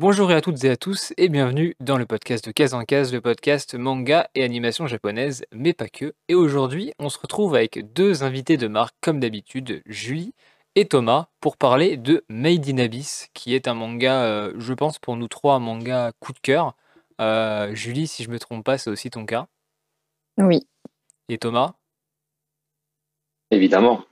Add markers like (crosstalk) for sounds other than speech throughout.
Bonjour à toutes et à tous et bienvenue dans le podcast de Case en Case, le podcast manga et animation japonaise, mais pas que. Et aujourd'hui, on se retrouve avec deux invités de marque comme d'habitude, Julie et Thomas, pour parler de Made in Abyss, qui est un manga, euh, je pense pour nous trois, un manga coup de cœur. Euh, Julie, si je me trompe pas, c'est aussi ton cas. Oui. Et Thomas? Évidemment.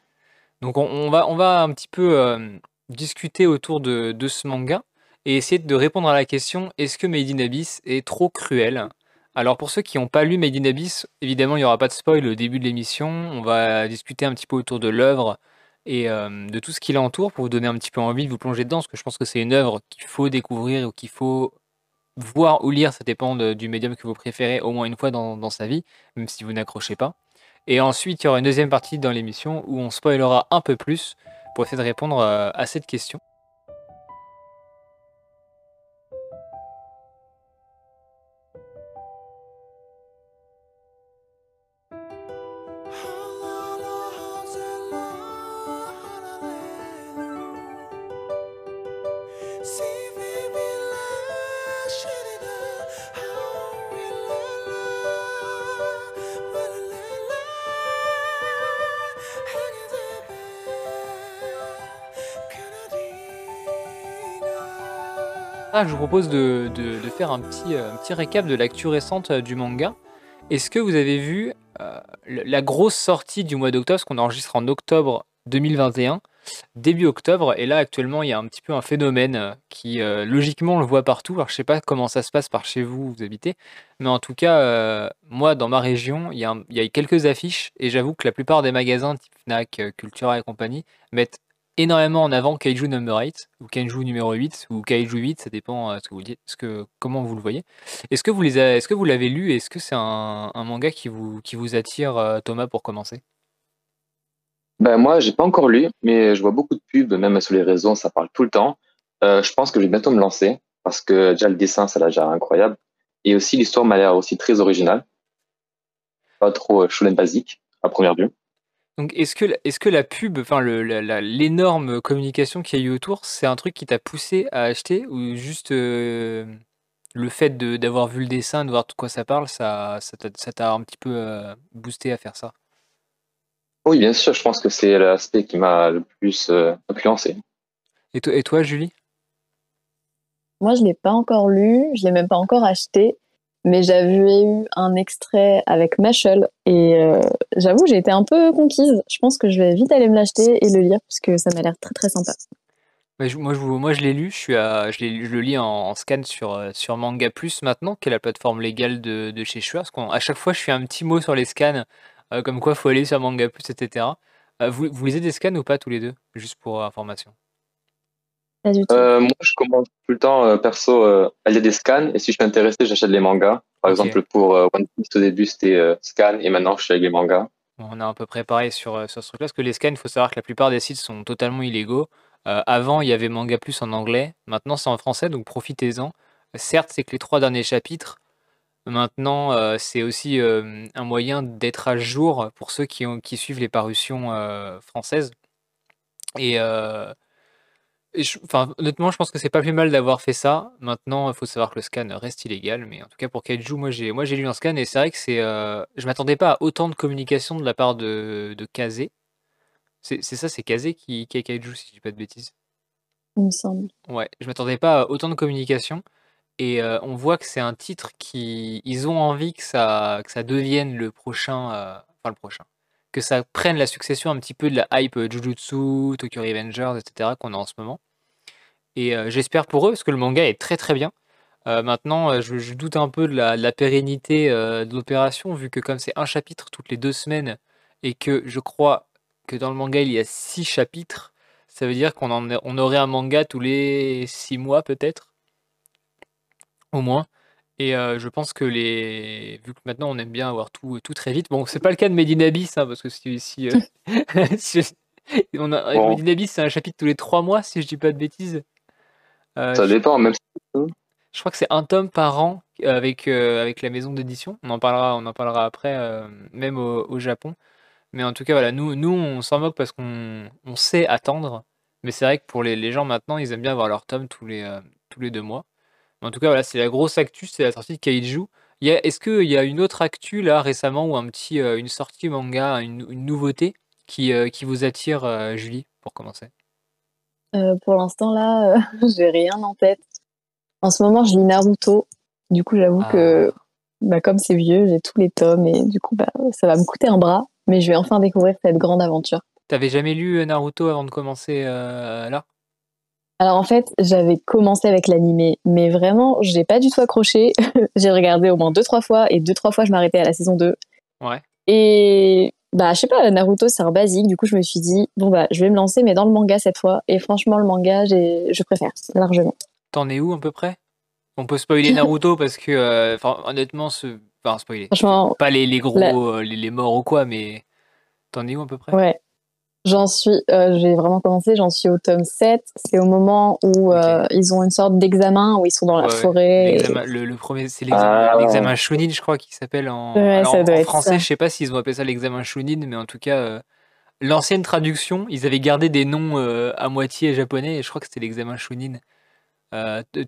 Donc on, on va, on va un petit peu euh, discuter autour de, de ce manga et essayer de répondre à la question est-ce que Made in Abyss est trop cruel? Alors pour ceux qui n'ont pas lu Made in Abyss, évidemment il n'y aura pas de spoil au début de l'émission. On va discuter un petit peu autour de l'œuvre et euh, de tout ce qui l'entoure pour vous donner un petit peu envie de vous plonger dedans, parce que je pense que c'est une œuvre qu'il faut découvrir ou qu'il faut voir ou lire, ça dépend du médium que vous préférez, au moins une fois dans, dans sa vie, même si vous n'accrochez pas. Et ensuite, il y aura une deuxième partie dans l'émission où on spoilera un peu plus pour essayer de répondre euh, à cette question. Ah, je vous propose de, faire un petit, euh, un petit récap de l'actu récente euh, du manga. Est-ce que vous avez vu euh, la grosse sortie du mois d'octobre, ce qu'on enregistre en octobre 2021, début octobre, et là actuellement il y a un petit peu un phénomène qui logiquement on le voit partout. Alors je sais pas comment ça se passe par chez vous, où vous habitez, mais en tout cas moi dans ma région il y, y a quelques affiches et j'avoue que la plupart des magasins type Fnac, Cultura et compagnie mettent énormément en avant Kaiju Number 8 ou Kaiju numéro 8 ou Kaiju 8, ça dépend euh, ce que vous dites, ce que, comment vous le voyez. Est-ce que vous les est-ce que vous l'avez lu est-ce que c'est un, manga qui vous, qui vous attire, euh, Thomas, pour commencer? Ben moi, j'ai pas encore lu, mais je vois beaucoup de pubs, même sur les réseaux, ça parle tout le temps. Euh, je pense que je vais bientôt me lancer parce que déjà le dessin, ça a l'air incroyable. Et aussi, l'histoire m'a l'air aussi très originale. Pas trop shonen basique, à première vue. Donc est-ce que, la- est-ce que la pub, enfin l'énorme communication qu'il y a eu autour, c'est un truc qui t'a poussé à acheter ou juste euh, le fait de- d'avoir vu le dessin, de voir de quoi ça parle, ça, t'a ça un petit peu euh, boosté à faire ça? Oui, bien sûr, je pense que c'est l'aspect qui m'a le plus euh, influencé. Et, toi- et toi, Julie? Moi, je l'ai pas encore lu, je l'ai même pas encore acheté, mais j'avais eu un extrait avec Mashal et euh, j'avoue, j'ai été un peu conquise. Je pense que je vais vite aller me l'acheter et le lire parce que ça m'a l'air très très sympa. Moi, je, l'ai lu, je, suis à, je, le lis en, scan sur, euh, sur Manga Plus maintenant, qui est la plateforme légale de, chez Shueisha. Parce chaque fois, je fais un petit mot sur les scans, euh, comme quoi faut aller sur Manga Plus, etc. Vous, lisez des scans ou pas tous les deux? Juste pour information. Pas du tout. Euh, moi, je commence tout le temps, euh, perso, euh, à lire des scans. Et si je suis intéressé, j'achète les mangas. Par exemple, pour euh, One Piece, au début, c'était euh, scan. Et maintenant, je suis avec les mangas. Bon, on a un peu préparé sur, euh, sur ce truc-là, parce que les scans, il faut savoir que la plupart des sites sont totalement illégaux. Euh, avant, il y avait Manga Plus en anglais, maintenant c'est en français, donc profitez-en. Certes, c'est que les trois derniers chapitres, maintenant, euh, c'est aussi euh, un moyen d'être à jour pour ceux qui, ont, qui suivent les parutions euh, françaises. Et, euh, et je- enfin, honnêtement, je pense que c'est pas plus mal d'avoir fait ça. Maintenant, il faut savoir que le scan reste illégal, mais en tout cas pour Kaiju, moi j'ai moi j'ai lu un scan et c'est vrai que c'est, euh, je m'attendais pas à autant de communication de la part de, de Kazé. C'est c'est ça, c'est Kazé qui, qui est Kaiju, si je dis pas de bêtises. Il me semble. Ouais, je m'attendais pas à autant de communication et euh, on voit que c'est un titre qui, ils ont envie que ça, que ça devienne le prochain, euh, enfin le prochain, que ça prenne la succession un petit peu de la hype euh, Jujutsu, Tokyo Revengers, etc. qu'on a en ce moment. Et euh, j'espère pour eux, parce que le manga est très très bien. Euh, maintenant, je, doute un peu de la, pérennité de l'opération, vu que comme c'est un chapitre toutes les deux semaines, et que je crois que dans le manga il y a six chapitres, ça veut dire qu'on on aurait un manga tous les six mois peut-être, au moins. Et euh, je pense que les... Vu que maintenant on aime bien avoir tout, tout très vite, bon, c'est pas le cas de Made in Abyss, hein, parce que si... si, euh, (laughs) si- on a... Bon. C'est un chapitre tous les trois mois, si je dis pas de bêtises. Euh, Ça je, dépend, même si je crois que c'est un tome par an euh, avec, euh, avec la maison d'édition. On en parlera, on en parlera après, euh, même au, au Japon. Mais en tout cas, voilà, nous, nous on s'en moque parce qu'on on sait attendre. Mais c'est vrai que pour les, les gens maintenant, ils aiment bien avoir leur tome tous les, euh, tous les deux mois. En tout cas, voilà, c'est la grosse actu, c'est la sortie de Kaiju. est-ce qu'il y a une autre actu là récemment ou un petit, euh, une sortie manga, une, nouveauté qui, euh, qui vous attire, euh, Julie, pour commencer? Pour l'instant là, (laughs) j'ai rien en tête. En ce moment, je lis Naruto. Du coup, j'avoue que, ah. bah, comme c'est vieux, j'ai tous les tomes et du coup, bah, ça va me coûter un bras, mais je vais enfin découvrir cette grande aventure. T'avais jamais lu Naruto avant de commencer là? Alors en fait, j'avais commencé avec l'animé, mais vraiment, j'ai pas du tout accroché. (laughs) j'ai regardé au moins deux trois fois et deux trois fois je m'arrêtais à la saison 2. Ouais. Et bah je sais pas, Naruto c'est un basique, du coup je me suis dit bon bah je vais me lancer mais dans le manga cette fois et franchement le manga je préfère largement. T'en es où à peu près? On peut spoiler (laughs) Naruto parce que euh, honnêtement ce enfin spoiler. Franchement pas les, gros euh, les, les morts ou quoi mais t'en es où à peu près? Ouais. J'en suis, euh, j'ai vraiment commencé, j'en suis au tome 7. C'est au moment où euh, ils ont une sorte d'examen, où ils sont dans la forêt. Le, premier, c'est l'examen, ah. Shunin, je crois, qui s'appelle en, en français. Je sais pas s'ils ont appelé ça l'examen Shunin, mais en tout cas, euh, l'ancienne traduction, ils avaient gardé des noms à moitié japonais, et je crois que c'était l'examen Shunin.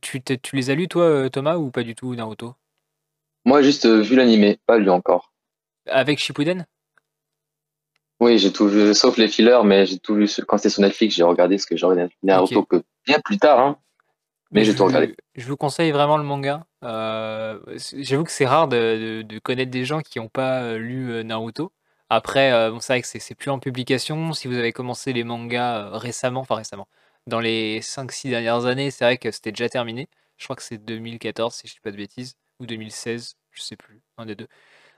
tu, tu les as lus, toi, Thomas, ou pas du tout, Naruto? Moi, juste vu l'animé, pas lu encore. Avec Shippuden? Oui, j'ai tout vu, sauf les fillers, mais j'ai tout vu. Quand c'était sur Netflix, j'ai regardé ce que j'aurais Naruto que bien plus tard, hein. mais j'ai tout regardé. Je vous conseille vraiment le manga. Euh, j'avoue que c'est rare de, connaître des gens qui n'ont pas euh, lu euh, Naruto. Après, bon, c'est vrai que c'est plus en publication. Si vous avez commencé les mangas récemment, enfin récemment, dans les 5-6 dernières années, c'est vrai que c'était déjà terminé. Je crois que c'est 2014, si je ne dis pas de bêtises, ou 2016, je sais plus, un des deux.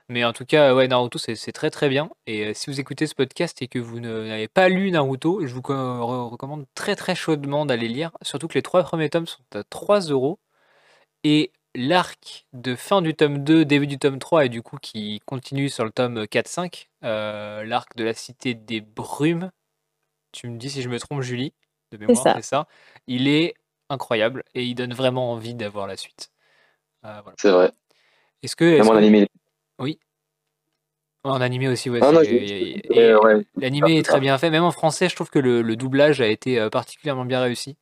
Mais en tout cas, ouais, Naruto, c'est très très bien. Et euh, si vous écoutez ce podcast et que vous n'avez pas lu Naruto, je vous recommande très très chaudement d'aller lire. Surtout que les trois premiers tomes sont à 3 euros. Et l'arc de fin du tome 2, début du tome 3, et du coup qui continue sur le tome 4-5, euh, l'arc de la cité des brumes, tu me dis si je me trompe, Julie, de mémoire, c'est ça. Il est incroyable et il donne vraiment envie d'avoir la suite. Euh, c'est vrai. Est-ce que, oui. En animé aussi, ouais. L'animé est très bien fait. Même en français, je trouve que le, doublage a été euh, particulièrement bien réussi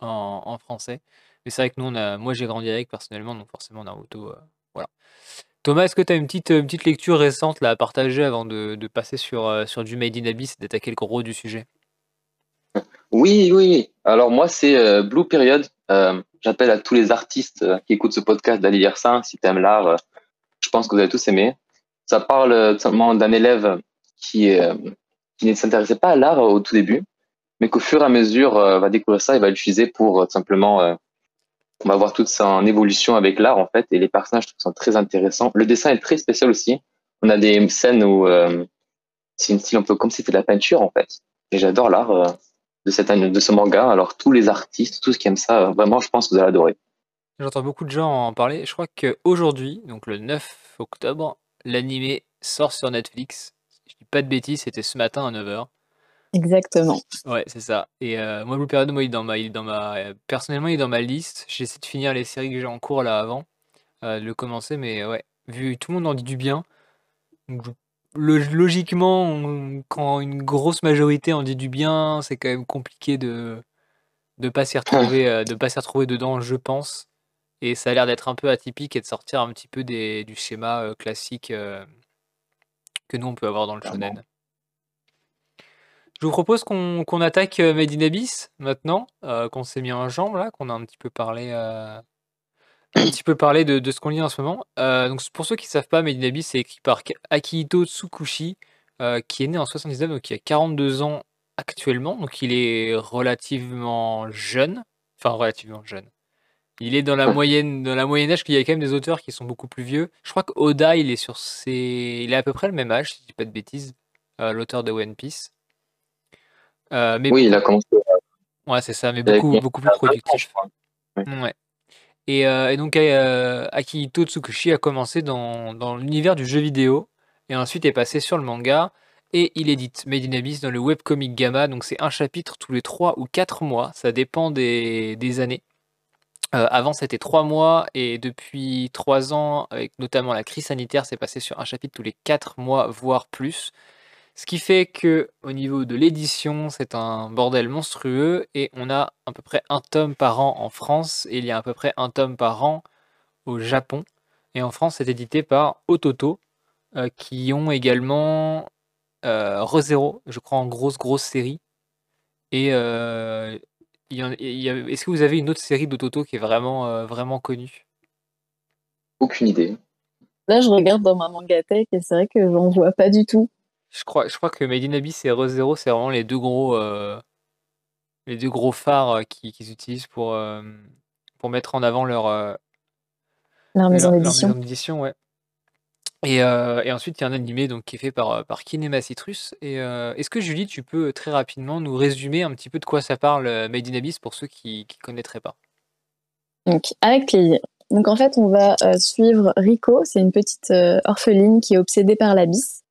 en, français. Mais c'est vrai que nous, on a, moi, j'ai grandi avec personnellement, donc forcément Naruto, euh, voilà. Thomas, est-ce que tu as une petite, une petite lecture récente là, à partager avant de, passer sur, euh, sur du Made in Abyss et d'attaquer le gros du sujet? Oui, oui. Alors moi, c'est Blue Period. J'appelle à tous les artistes qui écoutent ce podcast d'aller lire ça. Si tu aimes l'art, pense que vous avez tous aimé. Ça parle euh, simplement d'un élève qui, euh, qui ne s'intéressait pas à l'art au tout début, mais qu'au fur et à mesure euh, va découvrir ça et va l'utiliser pour simplement on va voir toute son évolution avec l'art en fait et les personnages sont très intéressants. Le dessin est très spécial aussi. On a des scènes où c'est une style un peu comme si c'était de la peinture en fait. Et j'adore l'art de de ce manga. Alors tous les artistes, tous qui aiment ça, vraiment, je pense que vous allez adorer. J'entends beaucoup de gens en parler. Je crois qu'aujourd'hui, donc le 9 octobre, l'animé sort sur Netflix. je dis pas de bêtises, c'était ce matin à 9h. Exactement. Ouais, c'est ça. Et euh, moi, Blue Period, moi, il est dans ma, il dans ma, euh, personnellement, il est dans ma liste. J'essaie de finir les séries que j'ai en cours là avant, euh, de le commencer, mais ouais, vu tout le monde en dit du bien, logiquement, quand une grosse majorité en dit du bien, c'est quand même compliqué de de pas s'y retrouver, (laughs) de pas s'y retrouver dedans, je pense. Et ça a l'air d'être un peu atypique et de sortir un petit peu des, du schéma euh, classique euh, que nous on peut avoir dans le shonen. Je vous propose qu'on attaque euh, Made in Abyss maintenant, qu'on s'est mis en jambe là, qu'on a un petit peu parlé, un petit peu parlé de, ce qu'on lit en ce moment. donc pour ceux qui ne savent pas, Made in Abyss c'est écrit par Akihito Tsukushi, qui est né en 79, donc il a 42 ans actuellement, donc il est relativement jeune, enfin relativement jeune. Il est dans la moyenne, dans la moyenne âge qu'il y a quand même des auteurs qui sont beaucoup plus vieux. Je crois qu'Oda, il est sur ses, il est à peu près le même âge, si je dis pas de bêtises, euh, l'auteur de One Piece. Euh, mais oui, il a commencé. Ouais, c'est ça, mais beaucoup, beaucoup plus productif. Ouais. Et, euh, et, donc Akihito Tsukushi a commencé dans, dans l'univers du jeu vidéo et ensuite est passé sur le manga et il édite Made in Abyss dans le webcomic Gamma. Donc c'est un chapitre tous les 3 ou 4 mois, ça dépend des, des années. Euh, avant, c'était trois mois et depuis trois ans, avec notamment la crise sanitaire, c'est passé sur un chapitre tous les quatre mois, voire plus. Ce qui fait que au niveau de l'édition, c'est un bordel monstrueux et on a à peu près un tome par an en France et il y a à peu près un tome par an au Japon. Et en France, c'est édité par Ototo, euh, qui ont également euh, ReZero, je crois en grosse grosse série. Et euh, est-ce que vous avez une autre série d'Ototo qui est vraiment euh, vraiment connue? Aucune idée. Là, je regarde dans ma mangatech et c'est vrai que j'en vois pas du tout. Je crois, je crois que Made in Abyss et ReZero, c'est vraiment les deux gros, euh, les deux gros phares euh, qu'ils utilisent pour, euh, pour mettre en avant leur, leur maison d'édition. ouais. Et, ensuite, il y a un animé donc, qui est fait par, Kinema Citrus. Et est-ce que Julie, tu peux très rapidement nous résumer un petit peu de quoi ça parle Made in Abyss pour ceux qui ne connaîtraient pas? Donc, Avec plaisir. Donc en fait, on va suivre Rico, c'est une petite orpheline qui est obsédée par l'abysse.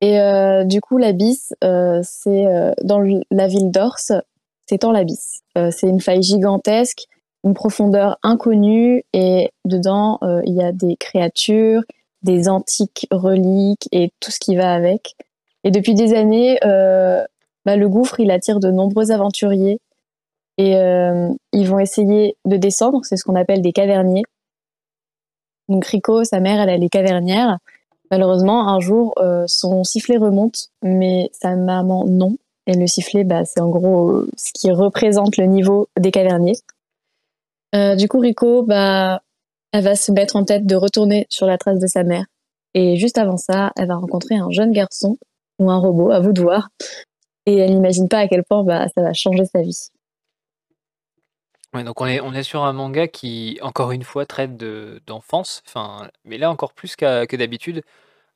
Et euh, du coup, l'abysse, euh, c'est euh, dans la ville d'Ors, c'est en l'abysse. c'est une faille gigantesque, une profondeur inconnue, et dedans, il y a des créatures, des antiques reliques et tout ce qui va avec. Et depuis des années, bah, le gouffre, il attire de nombreux aventuriers. Et ils vont essayer de descendre, c'est ce qu'on appelle des caverniers. Donc Rico, sa mère, elle, elle est cavernière. Malheureusement, un jour, euh, son sifflet remonte, mais sa maman non. Et le sifflet, bah, c'est en gros euh, ce qui représente le niveau des caverniers. Euh, du coup, Rico, bah, elle va se mettre en tête de retourner sur la trace de sa mère. Et juste avant ça, elle va rencontrer un jeune garçon ou un robot, à vous de voir. Et elle n'imagine pas à quel point bah, ça va changer sa vie. Ouais, donc on est, on est sur un manga qui, encore une fois, traite d'enfance, enfin, mais là encore plus que d'habitude.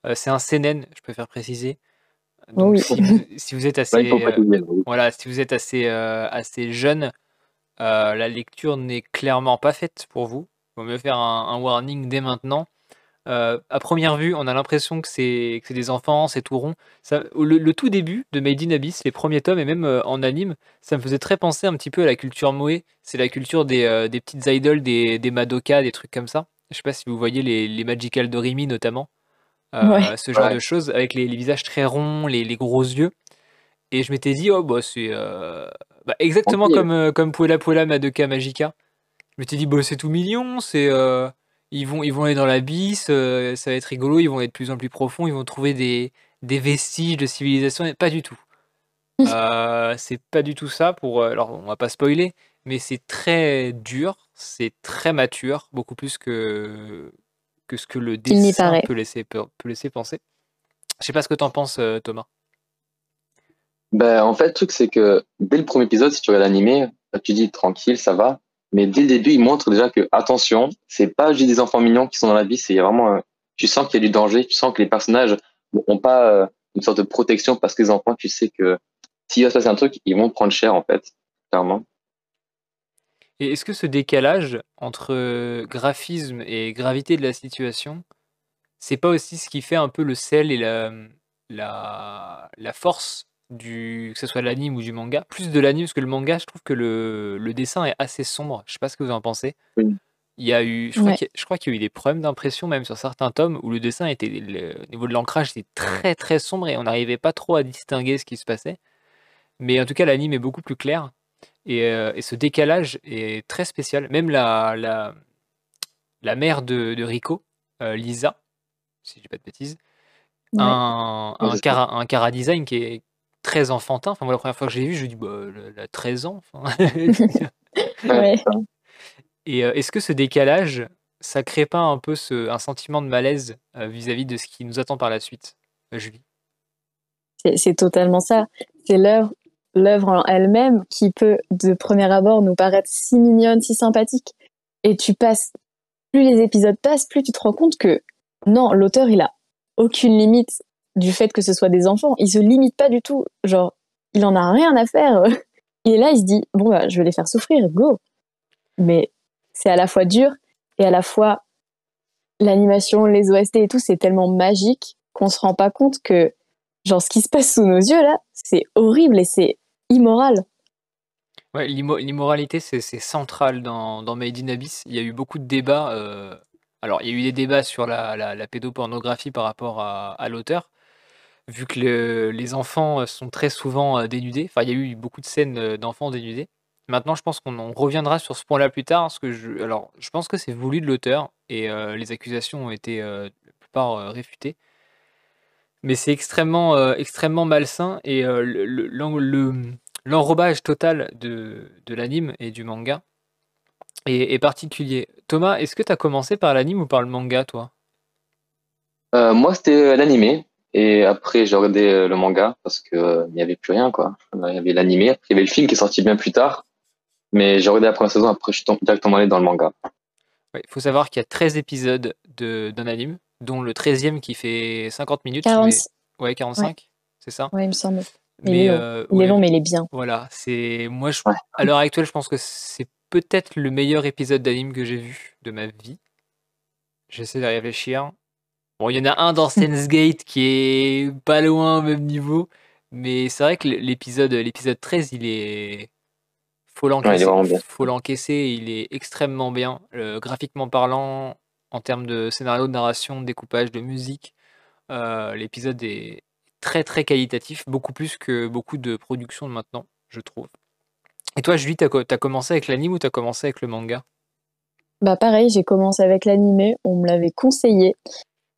Euh, c'est un seinen, je préfère préciser. Donc (laughs) si vous, êtes assez, euh, voilà, si vous êtes assez, euh, assez jeune, la lecture n'est clairement pas faite pour vous. Il vaut mieux faire un warning dès maintenant. Euh, à première vue, on a l'impression que c'est des enfants, c'est tout rond. Ça, le, tout début de Made in Abyss, les premiers tomes et même euh, en anime, ça me faisait très penser un petit peu à la culture Moe. C'est la culture des, euh, des, petites idols, des, des Madoka, des trucs comme ça. Je sais pas si vous voyez les, les Magical Dorimi notamment. Ce genre de choses avec les, les, visages très ronds, les, les, gros yeux. Et je m'étais dit, oh bah c'est bah, exactement comme, comme Puella Puella Madoka Magica. Je m'étais dit, bah c'est tout mignon, c'est ils vont, ils vont aller dans l'abysse, euh, ça va être rigolo, ils vont être de plus en plus profonds, ils vont trouver des, des vestiges de civilisation. Pas du tout. (laughs) Euh, c'est pas du tout ça. Pour, euh, alors, on va pas spoiler, mais c'est très dur, c'est très mature, beaucoup plus que, que ce que le dessin peut laisser, peut, laisser penser. Je sais pas ce que tu en penses, Thomas. Ben, en fait, le truc, c'est que dès le premier épisode, si tu regardes l'animé, tu dis tranquille, ça va. Mais dès le début, il montre déjà que attention, c'est pas juste des enfants mignons qui sont dans la vie, c'est vraiment, tu sens qu'il y a du danger, tu sens que les personnages n'ont pas euh, une sorte de protection parce que les enfants, tu sais que s'il va se passer un truc, ils vont prendre cher en fait, clairement. Et est-ce que ce décalage entre graphisme et gravité de la situation, c'est pas aussi ce qui fait un peu le sel et la force du, que ce soit l'anime ou du manga. Plus de l'anime, parce que le manga, je trouve que le, le, dessin est assez sombre. Je sais pas ce que vous en pensez. Il y a eu, je crois qu'il y, a eu des problèmes d'impression, même sur certains tomes, où le dessin était, le, au niveau de l'ancrage, était très très sombre et on n'arrivait pas trop à distinguer ce qui se passait. Mais en tout cas, l'anime est beaucoup plus clair. Et, euh, et, ce décalage est très spécial. Même la, la, la mère de, de Rico, euh, Lisa, si je dis pas de bêtises, un, un, cara, un cara design qui est, très enfantin. Enfin, moi, la première fois que j'ai vu, je me dis, bah, elle a 13 ans. (laughs) Et euh, est-ce que ce décalage, ça crée pas un peu ce, un sentiment de malaise euh, vis-à-vis de ce qui nous attend par la suite, euh, Julie? C'est totalement ça. C'est l'œuvre l'œuvre en elle-même qui peut, de premier abord, nous paraître si mignonne, si sympathique. Et tu passes, plus les épisodes passent, plus tu te rends compte que non, l'auteur, il a aucune limite du fait que ce soit des enfants. Il se limite pas du tout. Genre, il en a rien à faire. (laughs) Il est là, il se dit bon bah, je vais les faire souffrir, go. Mais c'est à la fois dur et à la fois l'animation, les OST et tout, c'est tellement magique qu'on se rend pas compte que genre ce qui se passe sous nos yeux là, c'est horrible et c'est immoral. Ouais, l'immoralité, c'est central dans, dans Made in Abyss. Il y a eu beaucoup de débats. Euh, alors, il y a eu des débats sur la, la, pédopornographie par rapport à l'auteur, vu que les enfants sont très souvent dénudés. Enfin, il y a eu beaucoup de scènes d'enfants dénudés. Maintenant, je pense qu'on reviendra sur ce point-là plus tard, parce que je, alors, je pense que c'est voulu de l'auteur et les accusations ont été la plupart réfutées. Mais c'est extrêmement, extrêmement malsain et l'enrobage total de, de l'anime et du manga est, particulier. Thomas, est-ce que tu as commencé par l'anime ou par le manga, toi? Euh, Moi, c'était l'anime. Et après, j'ai regardé euh, le manga parce qu'il euh, n'y avait plus rien. quoi. Il y avait l'anime, après il y avait le film qui est sorti bien plus tard. Mais j'ai regardé la première saison, après je suis directement allé dans le manga. Il faut savoir qu'il y a 13 épisodes d'un anime, dont le 13e qui fait 50 minutes. 40... Ouais, 45, c'est ça Oui, il me semble. Mais, il, est long, mais il est bien. Voilà, c'est moi je... à l'heure actuelle, je pense que c'est peut-être le meilleur épisode d'anime que j'ai vu de ma vie. J'essaie de réfléchir. Bon, il y en a un dans Sense Gate qui est pas loin au même niveau, mais c'est vrai que l'épisode l'épisode 13, il est faut l'encaisser, faut l'encaisser, il est extrêmement bien, euh, graphiquement parlant, en termes de scénario, de narration, de découpage, de musique. Euh, l'épisode est très très qualitatif, beaucoup plus que beaucoup de productions de maintenant, je trouve. Et toi, Julie, t'as as commencé avec l'anime ou t'as commencé avec le manga? Bah pareil, j'ai commencé avec l'anime, on me l'avait conseillé.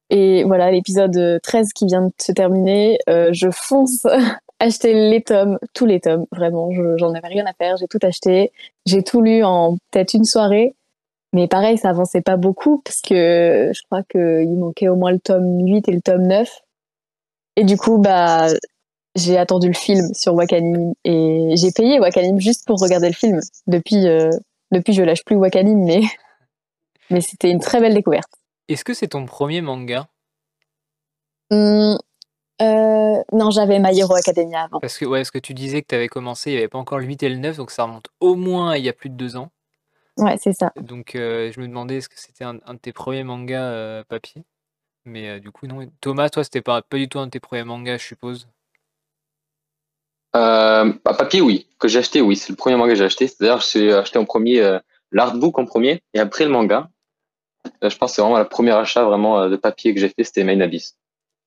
Et voilà, l'épisode 13 qui vient de se terminer, euh, je fonce (laughs) acheter les tomes, tous les tomes, vraiment, j'en avais rien à faire, j'ai tout acheté, j'ai tout lu en peut-être une soirée. Mais pareil, ça avançait pas beaucoup parce que je crois qu'il manquait au moins le tome 8 et le tome 9. Et du coup, bah, j'ai attendu le film sur Wakanim et j'ai payé Wakanim juste pour regarder le film. Depuis, euh, depuis je lâche plus Wakanim, mais, (laughs) mais c'était une très belle découverte. Est-ce que c'est ton premier manga? Mmh, euh, Non, j'avais My Hero Academia avant. Parce que, ouais, ce que tu disais que tu avais commencé, il n'y avait pas encore le 8 et le 9, donc ça remonte au moins il y a plus de deux ans. Ouais, c'est ça. Donc euh, je me demandais est-ce que c'était un, de tes premiers mangas papier? Mais du coup, non. Thomas, toi, c'était pas, pas du tout un de tes premiers mangas, je suppose? Euh, à papier, oui. Que j'ai acheté, oui. C'est le premier manga que j'ai acheté. C'est-à-dire, j'ai acheté en premier euh, l'artbook en premier et après le manga. Euh, je pense que c'est vraiment le premier achat vraiment euh, de papier que j'ai fait, c'était Main Abyss.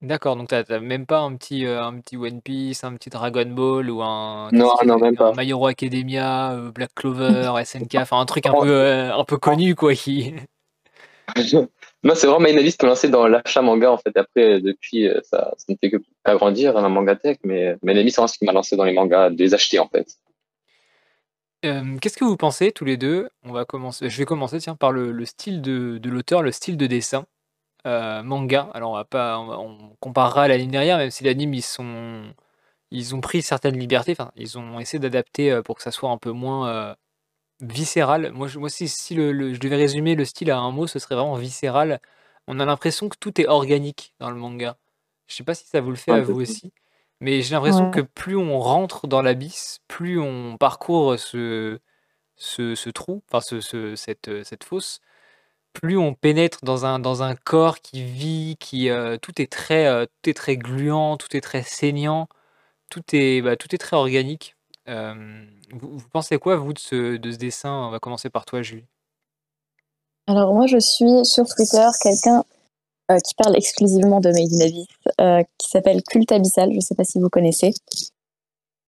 D'accord, donc t'as même pas un petit, un petit One Piece, un petit Dragon Ball ou un, non, non, même pas. My Hero Academia, Black Clover, (laughs) SNK, enfin un truc un peu, un peu connu quoi qui. (laughs) Non, c'est vraiment Main Abyss qui m'a lancé dans l'achat manga en fait. Après, depuis, euh, ça, ça ne fait que agrandir hein, ma tech mais Main Abyss, c'est vraiment ce qui m'a lancé dans les mangas, de les acheter en fait. Euh, qu'est-ce que vous pensez tous les deux? On va commencer. Je vais commencer tiens par le, style de, de l'auteur, le style de dessin euh, manga. Alors on va pas, on, comparera à l'anime derrière, même si l'anime ils sont, ils ont pris certaines libertés. Enfin, ils ont essayé d'adapter pour que ça soit un peu moins viscéral. Moi, je, moi si, si le, je devais résumer le style à un mot, ce serait vraiment viscéral. On a l'impression que tout est organique dans le manga. Je sais pas si ça vous le fait à vous aussi, mais j'ai l'impression que plus on rentre dans l'abysse, plus on parcourt ce, ce, trou, enfin ce, cette, cette fosse, plus on pénètre dans un, dans un corps qui vit, qui euh, tout est très euh, tout est très gluant, tout est très saignant, tout est bah, tout est très organique. Euh, vous, pensez quoi, vous, de ce, de ce dessin? On va commencer par toi, Julie. Alors, moi, je suis sur Twitter quelqu'un euh, qui parle exclusivement de Made in Abyss, euh, qui s'appelle Culte Abyssal. Je ne sais pas si vous connaissez.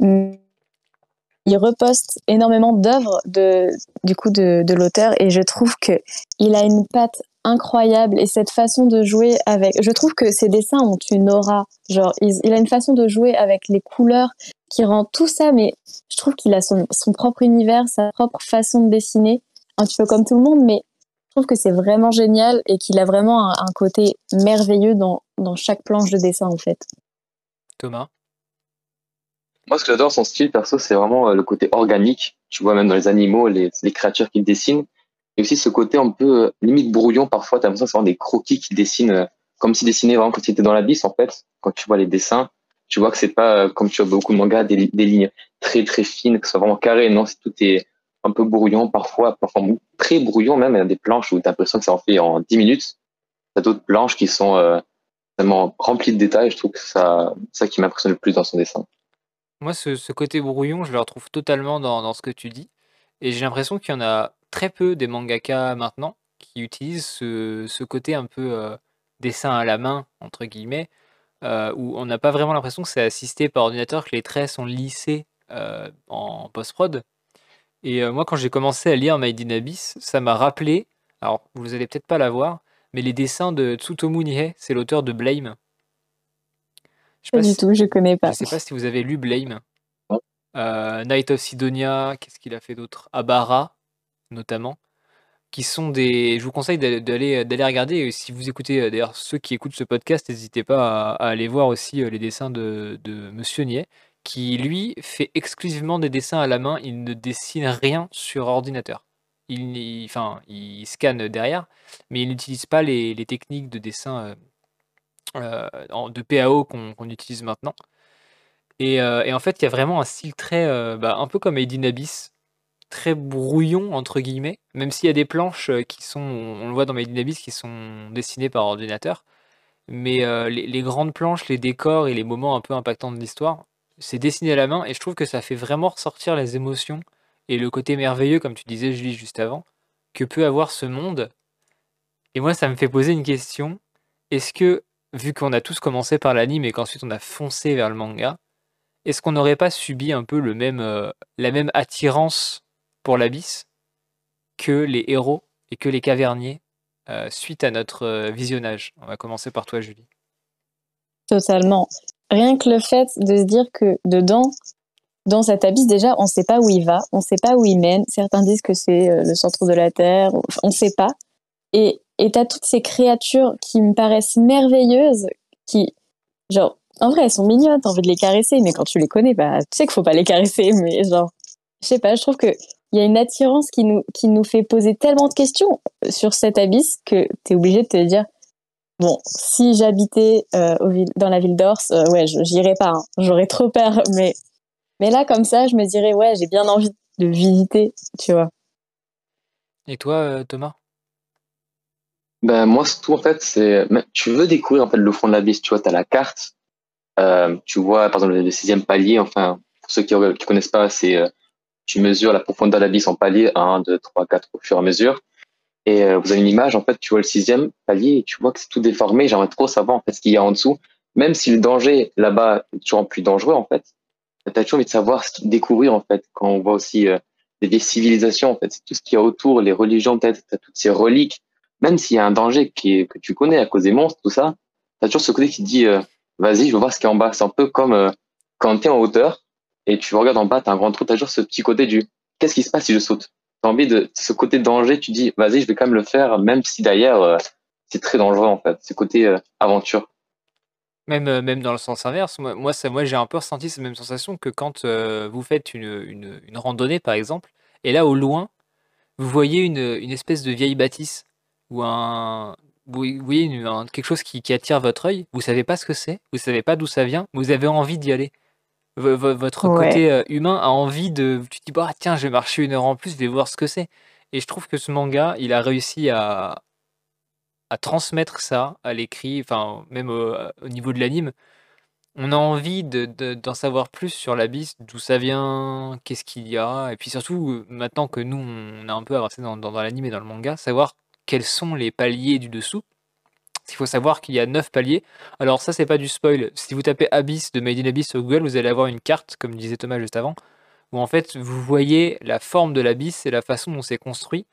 Il reposte énormément d'œuvres de, de, l'auteur et je trouve que il a une patte incroyable et cette façon de jouer avec. Je trouve que ses dessins ont une aura. Genre, il a une façon de jouer avec les couleurs qui rend tout ça, mais je trouve qu'il a son, son, propre univers, sa propre façon de dessiner, un petit peu comme tout le monde, mais je trouve que c'est vraiment génial et qu'il a vraiment un, côté merveilleux dans, dans, chaque planche de dessin, en fait. Thomas? Moi, ce que j'adore son style, perso, c'est vraiment euh, le côté organique. Tu vois, même dans les animaux, les, les créatures qu'il dessine. Et aussi ce côté un peu euh, limite brouillon, parfois, tu as l'impression que c'est vraiment des croquis qu'il dessine, euh, comme s'il dessinait vraiment quand il était dans l'abysse, en fait, quand tu vois les dessins tu vois que c'est pas comme tu vois beaucoup de mangas des, lignes très très fines que ce soit vraiment carré non c'est tout est un peu brouillon parfois parfois très brouillon même il y a des planches où tu as l'impression que ça en fait en 10 minutes. T'as d'autres planches qui sont euh, tellement remplies de détails je trouve que ça ça qui m'impressionne le plus dans son dessin. Moi ce, ce, côté brouillon je le retrouve totalement dans, ce que tu dis. Et j'ai l'impression qu'il y en a très peu des mangaka maintenant qui utilisent ce, côté un peu euh, dessin à la main entre guillemets où on n'a pas vraiment l'impression que c'est assisté par ordinateur, que les traits sont lissés en post-prod. Et moi, quand j'ai commencé à lire Made in Abyss, ça m'a rappelé, alors vous allez peut-être pas la voir, mais les dessins de Tsutomu Nihei, c'est l'auteur de Blame. Je pas, du tout, je connais pas. Je sais pas si vous avez lu Blame. Night of Sidonia, qu'est-ce qu'il a fait d'autre? Abara, notamment qui sont des. Je vous conseille d'aller d'aller regarder. si vous écoutez, d'ailleurs, ceux qui écoutent ce podcast, n'hésitez pas à, aller voir aussi les dessins de, de Monsieur Nier, qui lui fait exclusivement des dessins à la main. Il ne dessine rien sur ordinateur. Il, enfin, il scanne derrière, mais il n'utilise pas les, techniques de dessin de PAO qu'on utilise maintenant. Et, et, en fait, il y a vraiment un style très, bah, un peu comme Aidin Abyss, très brouillon entre guillemets, même s'il y a des planches euh, qui sont, on le voit dans Made qui sont dessinées par ordinateur. Mais euh, les, grandes planches, les décors et les moments un peu impactants de l'histoire, c'est dessiné à la main et je trouve que ça fait vraiment ressortir les émotions et le côté merveilleux, comme tu disais Julie juste avant, que peut avoir ce monde. Et moi, ça me fait poser une question. Est-ce que, vu qu'on a tous commencé par l'anime et qu'ensuite on a foncé vers le manga, est-ce qu'on n'aurait pas subi un peu le même, euh, la même attirance pour l'abysse que les héros et que les caverniers euh, suite à notre euh, visionnage? On va commencer par toi, Julie. Totalement. Rien que le fait de se dire que dedans, dans cet abysse, déjà, on ne sait pas où il va, on ne sait pas où il mène. Certains disent que c'est euh, le centre de la Terre, on ne sait pas. Et tu as toutes ces créatures qui me paraissent merveilleuses, qui, genre, en vrai, elles sont mignonnes, t'as envie de les caresser, mais quand tu les connais, bah, tu sais qu'il faut pas les caresser, (laughs) mais genre, je sais pas, je trouve que il y a une attirance qui nous, qui nous fait poser tellement de questions sur cet abysse que tu es obligé de te dire bon, si j'habitais euh, dans la ville d'Ors, euh, ouais, j'irais pas, hein. j'aurais trop peur. Mais, mais là, comme ça, je me dirais ouais, j'ai bien envie de visiter, tu vois. Et toi, euh, Thomas? Ben, Moi, tout, en fait, c'est. Tu veux découvrir en fait, le fond de l'abysse, tu vois, tu as la carte, tu vois, par exemple, le sixième palier, enfin, pour ceux qui ne connaissent pas, c'est tu mesures la profondeur de l'abysse en palier, 1, 2, 3, 4 au fur et à mesure. Et euh, vous avez une image, en fait, tu vois le sixième palier tu vois que c'est tout déformé. J'aimerais trop savoir ce qu'il y a en dessous. Même si le danger là-bas est toujours plus dangereux, en fait, tu as toujours envie de savoir, découvrir, en fait, quand on voit aussi euh, des, civilisations, en fait, tout ce qu'il y a autour, les religions, peut-être, tu as toutes ces reliques. Même s'il y a un danger qui que tu connais à cause des monstres, tout ça, tu as toujours ce côté qui te dit, euh, vas-y, je veux voir ce qu'il y a en bas. C'est un peu comme quand tu es en hauteur, et tu regardes en bas, tu as un grand trou, tu as toujours ce petit côté du qu'est-ce qui se passe si je saute? Tu as envie de ce côté danger, tu dis vas-y, je vais quand même le faire, même si derrière euh, c'est très dangereux en fait, ce côté euh, aventure. Même, euh, même dans le sens inverse, moi, moi, moi j'ai un peu ressenti cette même sensation que quand vous faites une, randonnée par exemple, et là au loin, vous voyez une, une espèce de vieille bâtisse ou un, vous voyez quelque chose qui, qui, attire votre œil, vous savez pas ce que c'est, vous savez pas d'où ça vient, vous avez envie d'y aller votre côté euh, humain a envie de. Tu te dis, bah, tiens, je vais marcher une heure en plus, je vais voir ce que c'est. Et je trouve que ce manga, il a réussi à, à transmettre ça à l'écrit, enfin, même au, niveau de l'anime. On a envie d'en de, d'en savoir plus sur l'abysse, d'où ça vient, qu'est-ce qu'il y a. Et puis surtout, maintenant que nous, on a un peu avancé dans, dans, dans l'anime et dans le manga, savoir quels sont les paliers du dessous. Il faut savoir qu'il y a 9 paliers. Alors ça, c'est pas du spoil. Si vous tapez Abyss de Made in Abyss sur Google, vous allez avoir une carte, comme disait Thomas juste avant, où en fait vous voyez la forme de l'abysse et la façon dont c'est construit,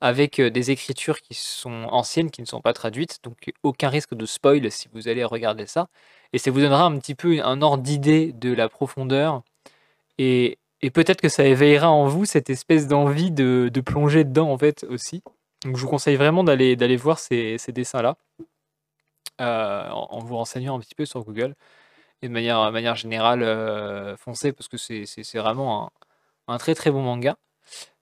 avec euh, des écritures qui sont anciennes, qui ne sont pas traduites, donc aucun risque de spoil si vous allez regarder ça. Et ça vous donnera un petit peu un ordre d'idée de la profondeur. Et, peut-être que ça éveillera en vous cette espèce d'envie de, plonger dedans en fait aussi. Donc je vous conseille vraiment d'aller voir ces dessins-là. Euh, en, vous renseignant un petit peu sur Google. Et de manière, générale, euh, foncez parce que c'est vraiment un, très très bon manga.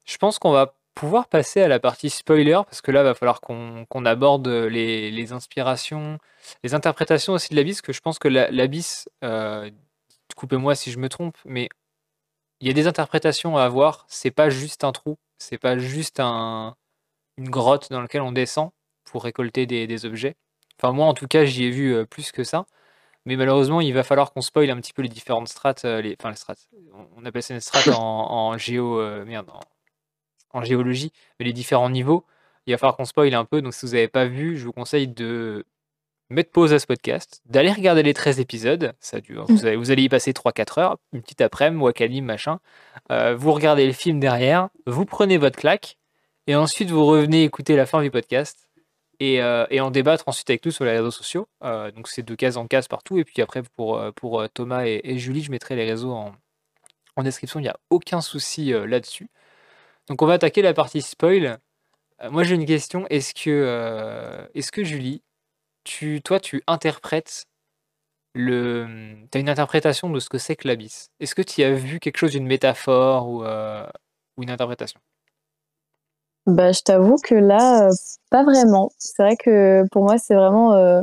Je pense qu'on va pouvoir passer à la partie spoiler parce que là, va falloir qu'on aborde les, inspirations, les interprétations aussi de l'Abyss, que je pense que l'Abyss, euh, coupez-moi si je me trompe, mais il y a des interprétations à avoir. C'est pas juste un trou, c'est pas juste un, une grotte dans laquelle on descend pour récolter des objets. Enfin, moi, en tout cas, j'y ai vu euh, plus que ça. Mais malheureusement, il va falloir qu'on spoil un petit peu les différentes strates. Euh, les, enfin, les strates. On appelle ça une strate en, (laughs) géo, euh, merde, en, géologie. Mais les différents niveaux, il va falloir qu'on spoil un peu. Donc, si vous n'avez pas vu, je vous conseille de mettre pause à ce podcast, d'aller regarder les 13 épisodes. Ça dure, vous, allez, vous allez y passer 3-4 heures, une petite après-midi, Wakalim, machin. Euh, vous regardez le film derrière, vous prenez votre claque, et ensuite vous revenez écouter la fin du podcast et, euh, et en débattre ensuite avec nous sur les réseaux sociaux. Euh, donc c'est de case en case partout. Et puis après, pour, pour Thomas et, Julie, je mettrai les réseaux en, en description. Il n'y a aucun souci là-dessus. Donc on va attaquer la partie spoil. moi j'ai une question. Est-ce que, est-ce que Julie, tu, toi, tu interprètes le. Tu as une interprétation de ce que c'est que l'abysse? Est-ce que tu as vu quelque chose, une métaphore ou, euh, ou une interprétation? Bah, Je t'avoue que là, euh, pas vraiment. C'est vrai que pour moi, c'est vraiment euh,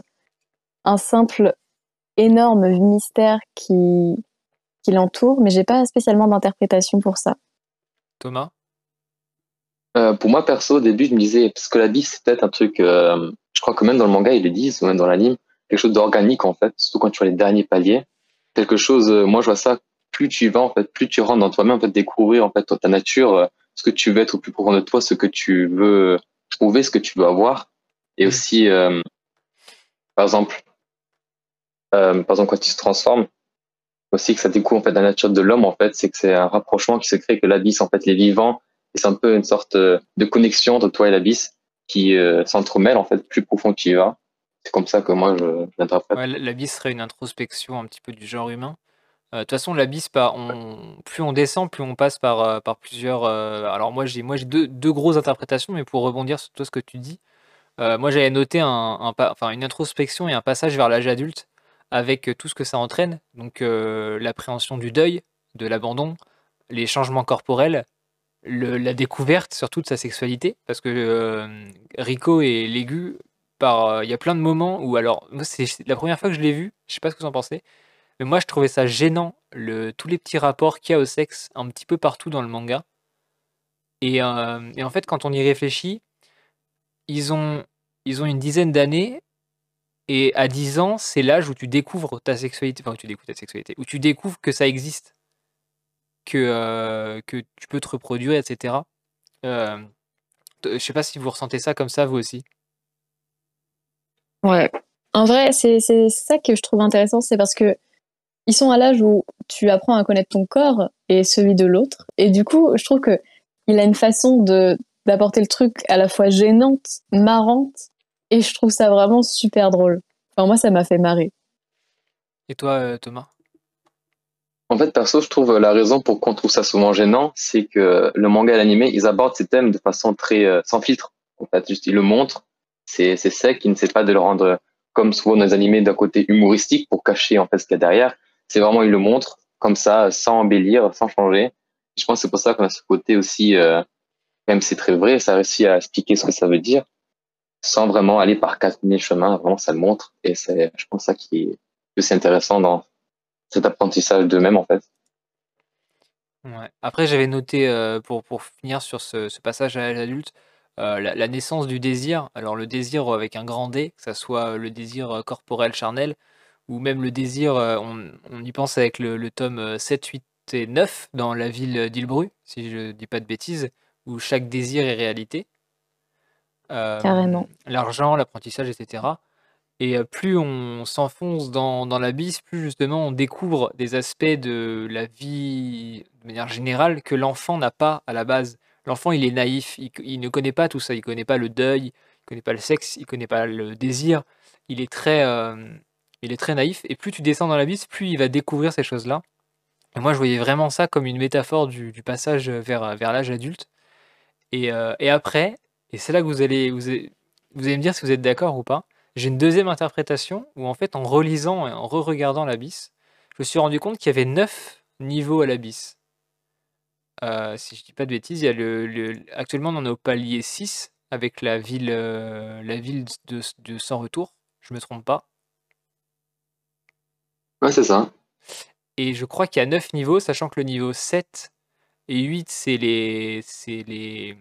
un simple, énorme mystère qui, qui l'entoure, mais j'ai pas spécialement d'interprétation pour ça. Thomas? Pour moi, perso, au début, je me disais, parce que l'abysse, c'est peut-être un truc je crois que même dans le manga, ils le disent, ou même dans l'anime, quelque chose d'organique en fait, surtout quand tu vois les derniers paliers. Quelque chose, euh, moi je vois ça, plus tu y vas en fait, plus tu rentres dans toi-même, en fait, découvrir en fait ta nature, euh, ce que tu veux être au plus profond de toi, ce que tu veux trouver, ce que tu veux avoir. Et mm. aussi, euh, par exemple, par exemple, quand tu te transformes, aussi que ça découvre en fait la nature de l'homme en fait, c'est que c'est un rapprochement qui se crée que l'abysse en fait les vivants, et c'est un peu une sorte de connexion entre toi et l'abysse qui euh, s'entremêlent en fait plus profond tu y vas. C'est comme ça que moi je, l'interprète. Ouais, l'abysse serait une introspection un petit peu du genre humain. De toute façon, l'abysse, on, plus on descend, plus on passe par, par plusieurs. alors moi, j'ai moi j'ai deux, deux, grosses interprétations, mais pour rebondir sur tout ce que tu dis, moi j'avais noté un, enfin, une introspection et un passage vers l'âge adulte avec tout ce que ça entraîne. Donc l'appréhension du deuil, de l'abandon, les changements corporels, la découverte surtout de sa sexualité, parce que euh, Rico et euh, il y a plein de moments où, alors, c'est la première fois que je l'ai vu, je sais pas ce que vous en pensez, mais moi je trouvais ça gênant, le, tous les petits rapports qu'il y a au sexe un petit peu partout dans le manga. Et, euh, et en fait, quand on y réfléchit, ils ont, ils ont une dizaine d'années, et à 10 ans, c'est l'âge où tu découvres ta sexualité, enfin, où tu découvres ta sexualité, où tu découvres que ça existe que, euh, que tu peux te reproduire, etc. Euh, je sais pas si vous ressentez ça comme ça, vous aussi. Ouais. En vrai, c'est ça que je trouve intéressant, c'est parce que ils sont à l'âge où tu apprends à connaître ton corps et celui de l'autre. Et du coup, je trouve que il a une façon de d'apporter le truc à la fois gênante, marrante, et je trouve ça vraiment super drôle. Enfin, moi, ça m'a fait marrer. Et toi, euh, Thomas? En fait, perso, je trouve la raison pour qu'on trouve ça souvent gênant, c'est que le manga et l'animé, ils abordent ces thèmes de façon très euh, sans filtre. En fait, juste ils le montrent, c'est c'est sec, ils ne sait pas de le rendre comme souvent dans les animés d'un côté humoristique pour cacher en fait ce qu'il y a derrière. C'est vraiment ils le montrent comme ça, sans embellir, sans changer. Je pense que c'est pour ça qu'on a ce côté aussi, euh, même c'est très vrai, ça réussit à expliquer ce que ça veut dire, sans vraiment aller par quatre mille chemins. Vraiment, ça le montre et c'est, je pense, ça qui est plus intéressant dans cet apprentissage d'eux-mêmes en fait. Après, j'avais noté, euh, pour, pour finir sur ce, passage à l'adulte, euh, la, naissance du désir. Alors, le désir avec un grand D, que ce soit le désir corporel, charnel, ou même le désir, euh, on, y pense avec le, tome 7, 8 et 9 dans la ville d'Ilbru, si je ne dis pas de bêtises, où chaque désir est réalité. Carrément. L'argent, l'apprentissage, etc. Et plus on s'enfonce dans, dans l'abysse, plus justement on découvre des aspects de la vie de manière générale que l'enfant n'a pas à la base. L'enfant, il est naïf, il, ne connaît pas tout ça, il connaît pas le deuil, il connaît pas le sexe, il connaît pas le désir. Il est très, il est très naïf. Et plus tu descends dans l'abysse, plus il va découvrir ces choses-là. Et moi, je voyais vraiment ça comme une métaphore du, passage vers, vers l'âge adulte. Et, et, après, et c'est là que vous allez, vous, me dire si vous êtes d'accord ou pas j'ai une deuxième interprétation où en fait en relisant et en re-regardant l'abysse, je me suis rendu compte qu'il y avait neuf niveaux à l'abysse. Euh, si je dis pas de bêtises, il y a le, actuellement on est au palier 6 avec la ville, euh, la ville de, de, sans retour. Je me trompe pas. Ouais, c'est ça. Et je crois qu'il y a 9 niveaux, sachant que le niveau 7 et 8, c'est les, c'est les,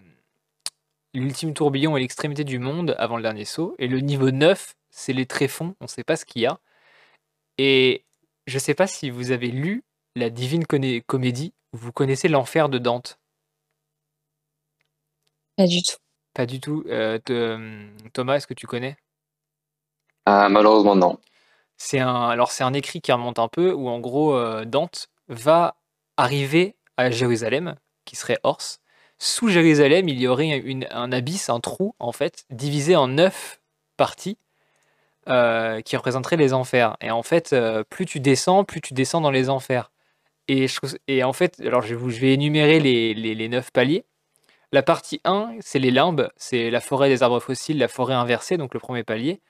l'ultime tourbillon est l'extrémité du monde avant le dernier saut. Et le niveau 9, c'est les tréfonds, on ne sait pas ce qu'il y a. Et je ne sais pas si vous avez lu la Divine Comédie, vous connaissez l'enfer de Dante? Pas du tout. Pas du tout. Euh, Thomas, est-ce que tu connais? Ah, malheureusement, non. C'est un, alors c'est un écrit qui remonte un peu où en gros euh, Dante va arriver à Jérusalem, qui serait Ors. Sous Jérusalem, il y aurait un abysse, un trou en fait, divisé en neuf parties euh, qui représenteraient les enfers. Et en fait, euh, plus tu descends, plus tu descends dans les enfers. Et, en fait, alors je, vous- vais énumérer les, les, les neuf paliers. La partie 1, c'est les limbes, c'est la forêt des arbres fossiles, la forêt inversée, donc le premier palier.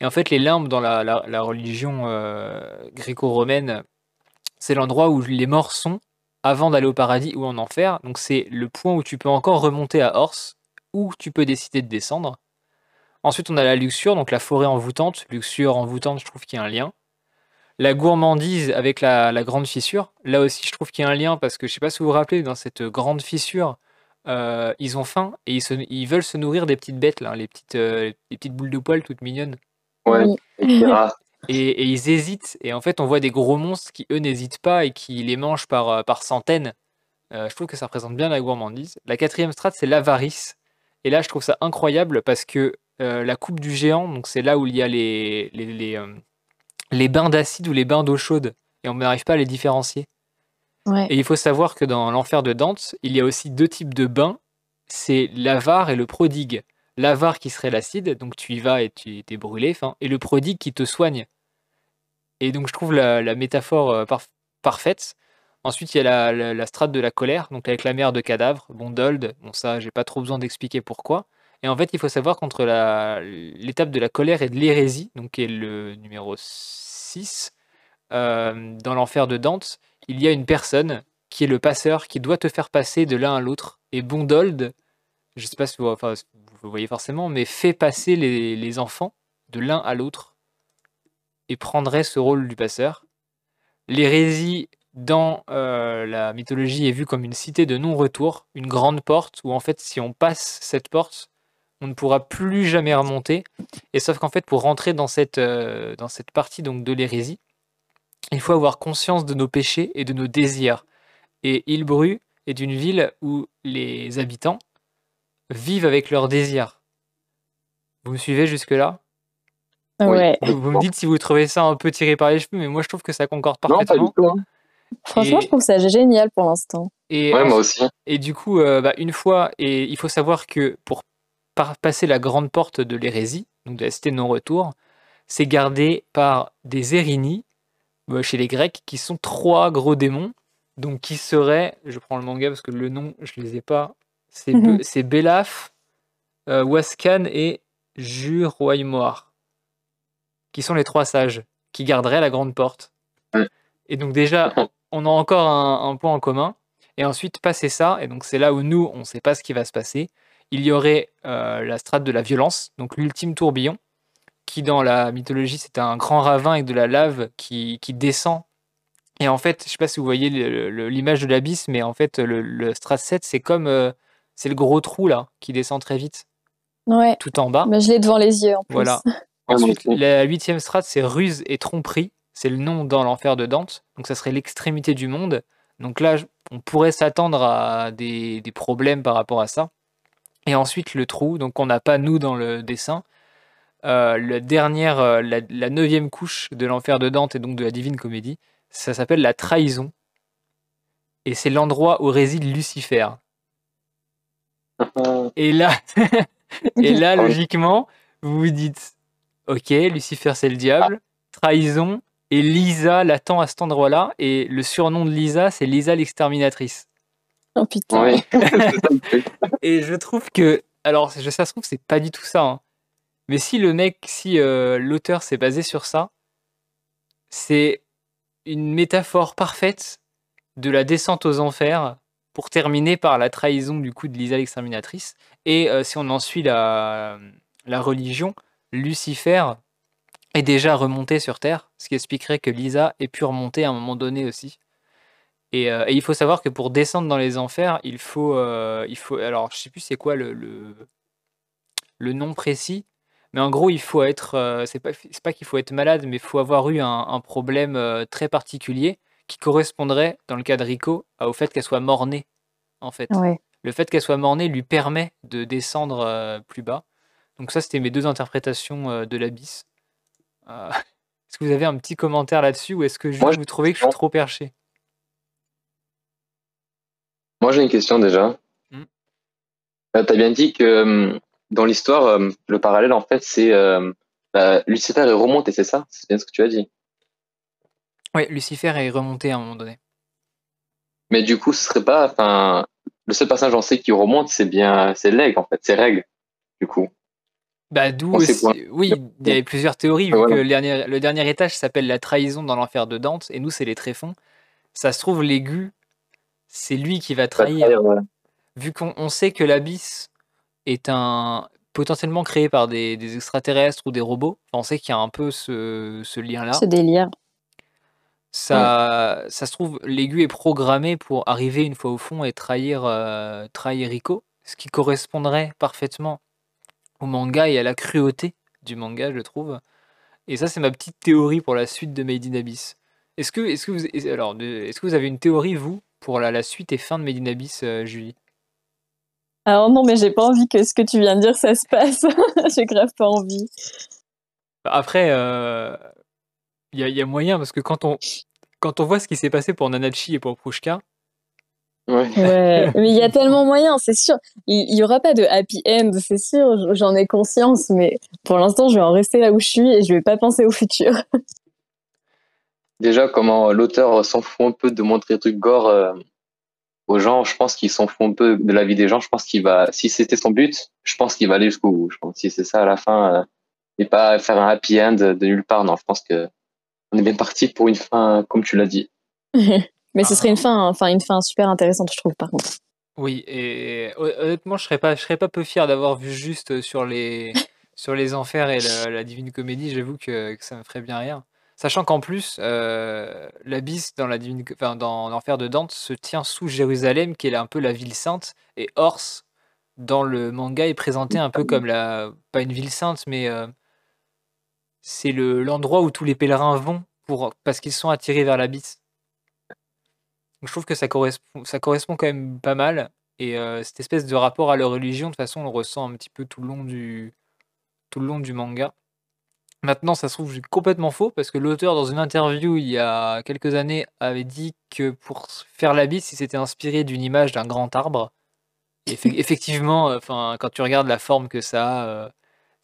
Et en fait, les limbes dans la, religion euh, gréco-romaine, c'est l'endroit où les morts sont avant d'aller au paradis ou en enfer. Donc c'est le point où tu peux encore remonter à Ors, où tu peux décider de descendre. Ensuite, on a la luxure, donc la forêt envoûtante. Luxure, envoûtante, je trouve qu'il y a un lien. La gourmandise avec la, grande fissure. Là aussi, je trouve qu'il y a un lien parce que je sais pas si vous vous rappelez, dans cette grande fissure, euh, ils ont faim et ils, veulent se nourrir des petites bêtes, les petites, euh, les petites boules de poils toutes mignonnes. Ouais, etc. (laughs) Et, et ils hésitent. Et en fait, on voit des gros monstres qui, eux, n'hésitent pas et qui les mangent par, euh, par centaines. Euh, je trouve que ça représente bien la gourmandise. La quatrième strate, c'est l'avarice. Et là, je trouve ça incroyable parce que euh, la coupe du géant, donc c'est là où il y a les, les, les, euh, les bains d'acide ou les bains d'eau chaude. Et on n'arrive pas à les différencier. Ouais. Et il faut savoir que dans l'enfer de Dante, il y a aussi deux types de bains. C'est l'avare et le prodigue. L'avare qui serait l'acide, donc tu y vas et tu es brûlé, et le prodigue qui te soigne. Et donc je trouve la, la métaphore euh, parf- parfaite. Ensuite, il y a la, la- strate de la colère, donc avec la mer de cadavres, Bondold. Bon, ça, j'ai pas trop besoin d'expliquer pourquoi. Et en fait, il faut savoir qu'entre l'étape de la colère et de l'hérésie, donc qui est le numéro 6, euh, dans l'enfer de Dante, il y a une personne qui est le passeur qui doit te faire passer de l'un à l'autre. Et Bondold, je sais pas si vous, voyez forcément, mais fait passer les, enfants de l'un à l'autre et prendrait ce rôle du passeur. L'hérésie dans euh, la mythologie est vue comme une cité de non-retour, une grande porte où en fait si on passe cette porte, on ne pourra plus jamais remonter. Et sauf qu'en fait pour rentrer dans cette, euh, partie donc de l'hérésie, il faut avoir conscience de nos péchés et de nos désirs. Et Ilbru est une ville où les habitants vivent avec leurs désirs. Vous me suivez jusque-là? Oui. Ouais. vous, vous me dites si vous trouvez ça un peu tiré par les cheveux, mais moi je trouve que ça concorde Non, pas du parfaitement. tout. hein. Franchement, Et- je trouve ça génial pour l'instant. Et, Ouais, moi aussi. et du coup, euh, bah, une fois, et il faut savoir que pour par- passer la grande porte de l'hérésie, donc de la cité de non-retour, c'est gardé par des Érini, euh, chez les Grecs, qui sont trois gros démons, donc qui seraient, je prends le manga parce que le nom, je les ai pas, c'est c'est Belaf, euh, Wascan et Juroimoir, qui sont les trois sages, qui garderaient la grande porte. Et donc déjà, on a encore un, un point en commun. Et ensuite, passer ça, et donc c'est là où nous, on ne sait pas ce qui va se passer. Il y aurait euh, la strate de la violence, donc l'ultime tourbillon, qui dans la mythologie, c'est un grand ravin avec de la lave qui, qui descend. Et en fait, je sais pas si vous voyez l'image de l'abysse, mais en fait, le, le strat 7, c'est comme. euh, c'est le gros trou là, qui descend très vite, Ouais. tout en bas. Mais je l'ai devant les yeux en plus. Voilà. (laughs) Ensuite, la huitième strate, c'est ruse et tromperie. C'est le nom dans l'enfer de Dante. Donc, ça serait l'extrémité du monde. Donc là, on pourrait s'attendre à des, des problèmes par rapport à ça. Et ensuite, le trou. Donc, on n'a pas nous dans le dessin. Euh, la dernière, euh, la, la neuvième couche de l'enfer de Dante et donc de la Divine Comédie, ça s'appelle la trahison. Et c'est l'endroit où réside Lucifer. (laughs) Et là, (laughs) et là, Ah logiquement, vous vous dites, ok, Lucifer c'est le diable, trahison, et Lisa l'attend à cet endroit-là, et le surnom de Lisa, c'est Lisa l'exterminatrice. Oh putain. (laughs) Et je trouve que, alors, je- ça se trouve, c'est pas du tout ça, hein. mais si le mec, si euh, l'auteur s'est basé sur ça, c'est une métaphore parfaite de la descente aux enfers pour terminer par la trahison du coup de Lisa l'exterminatrice. Et euh, si on en suit la, la religion, Lucifer est déjà remonté sur Terre, ce qui expliquerait que Lisa ait pu remonter à un moment donné aussi. Et, euh, il faut savoir que pour descendre dans les enfers, il faut, euh, il faut alors je sais plus c'est quoi le, le, le nom précis, mais en gros il faut être, c'est pas, pas qu'il faut être malade, mais il faut avoir eu un, problème très particulier qui correspondrait, dans le cas de Rico, au fait qu'elle soit mort-née, en fait. Ouais. Le fait qu'elle soit mort-née lui permet de descendre euh, plus bas. Donc ça, c'était mes deux interprétations euh, de l'abysse. (laughs) est-ce que vous avez un petit commentaire là-dessus ou est-ce que juste vous trouvez que je suis trop perché? Moi, j'ai une question déjà. Hmm. tu as bien dit que dans l'histoire, le parallèle, en fait, c'est bah, Lucifer est remonté, c'est ça? C'est bien ce que tu as dit. Oui, Lucifer est remonté à un moment donné. Mais du coup, ce serait pas. Enfin, le seul personnage on sait qui remonte, c'est bien, c'est Leg en fait, c'est Reg. Du coup. Bah d'où oui, il y avait plusieurs théories. Vu que le dernier, le dernier étage s'appelle la trahison dans l'enfer de Dante, et nous c'est les tréfonds. Ça se trouve l'aigu, c'est lui qui va trahir. Vu qu'on sait que l'abysse est un potentiellement créé par des, extraterrestres ou des robots. on sait qu'il y a un peu ce, ce lien-là. Ce délire. Ça, ça se trouve, l'aigu est programmé pour arriver une fois au fond et trahir, euh, trahir Rico, ce qui correspondrait parfaitement au manga et à la cruauté du manga, je trouve. Et ça, c'est ma petite théorie pour la suite de Made in Abyss. Est-ce que, est que, vous, alors, est-ce que vous avez une théorie, vous, pour la, la suite et fin de Made in Abyss, euh, Julie? Alors non, mais j'ai pas envie que ce que tu viens de dire, ça se passe. (laughs) j'ai grave pas envie. Après, euh, il y, a moyen parce que quand on, quand on voit ce qui s'est passé pour Nanachi et pour Prushka. Ouais. (laughs) mais il y a tellement moyen, c'est sûr. Il n'y aura pas de happy end, c'est sûr, j'en ai conscience, mais pour l'instant, je vais en rester là où je suis et je vais pas penser au futur. (laughs) Déjà, comment l'auteur s'en fout un peu de montrer des trucs gore euh, aux gens, je pense qu'il s'en fout un peu de la vie des gens. Je pense qu'il va, si c'était son but, je pense qu'il va aller jusqu'au bout. Je pense si c'est ça à la fin, euh, et pas faire un happy end de nulle part. Non, je pense que on est bien parti pour une fin, comme tu l'as dit. (laughs) Mais ce serait une fin, enfin une fin super intéressante, je trouve, par contre. Oui, et honnêtement, je serais pas, je serais pas peu fier d'avoir vu juste sur les, (laughs) sur les enfers et la, Divine Comédie. J'avoue que, ça me ferait bien rire. Sachant qu'en plus, euh, l'abysse dans la divine, enfin, dans l'enfer de Dante se tient sous Jérusalem, qui est un peu la ville sainte, et Ors dans le manga est présenté un peu comme la, pas une ville sainte, mais euh, c'est le, l'endroit où tous les pèlerins vont pour, parce qu'ils sont attirés vers l'abysse. je trouve que ça correspond, ça correspond quand même pas mal. Et euh, cette espèce de rapport à leur religion, de toute façon, on ressent un petit peu tout le long du, tout le long du manga. Maintenant, ça se trouve complètement faux parce que l'auteur, dans une interview il y a quelques années, avait dit que pour faire l'abysse, il s'était inspiré d'une image d'un grand arbre. Effectivement, enfin, quand tu regardes la forme que ça a, euh,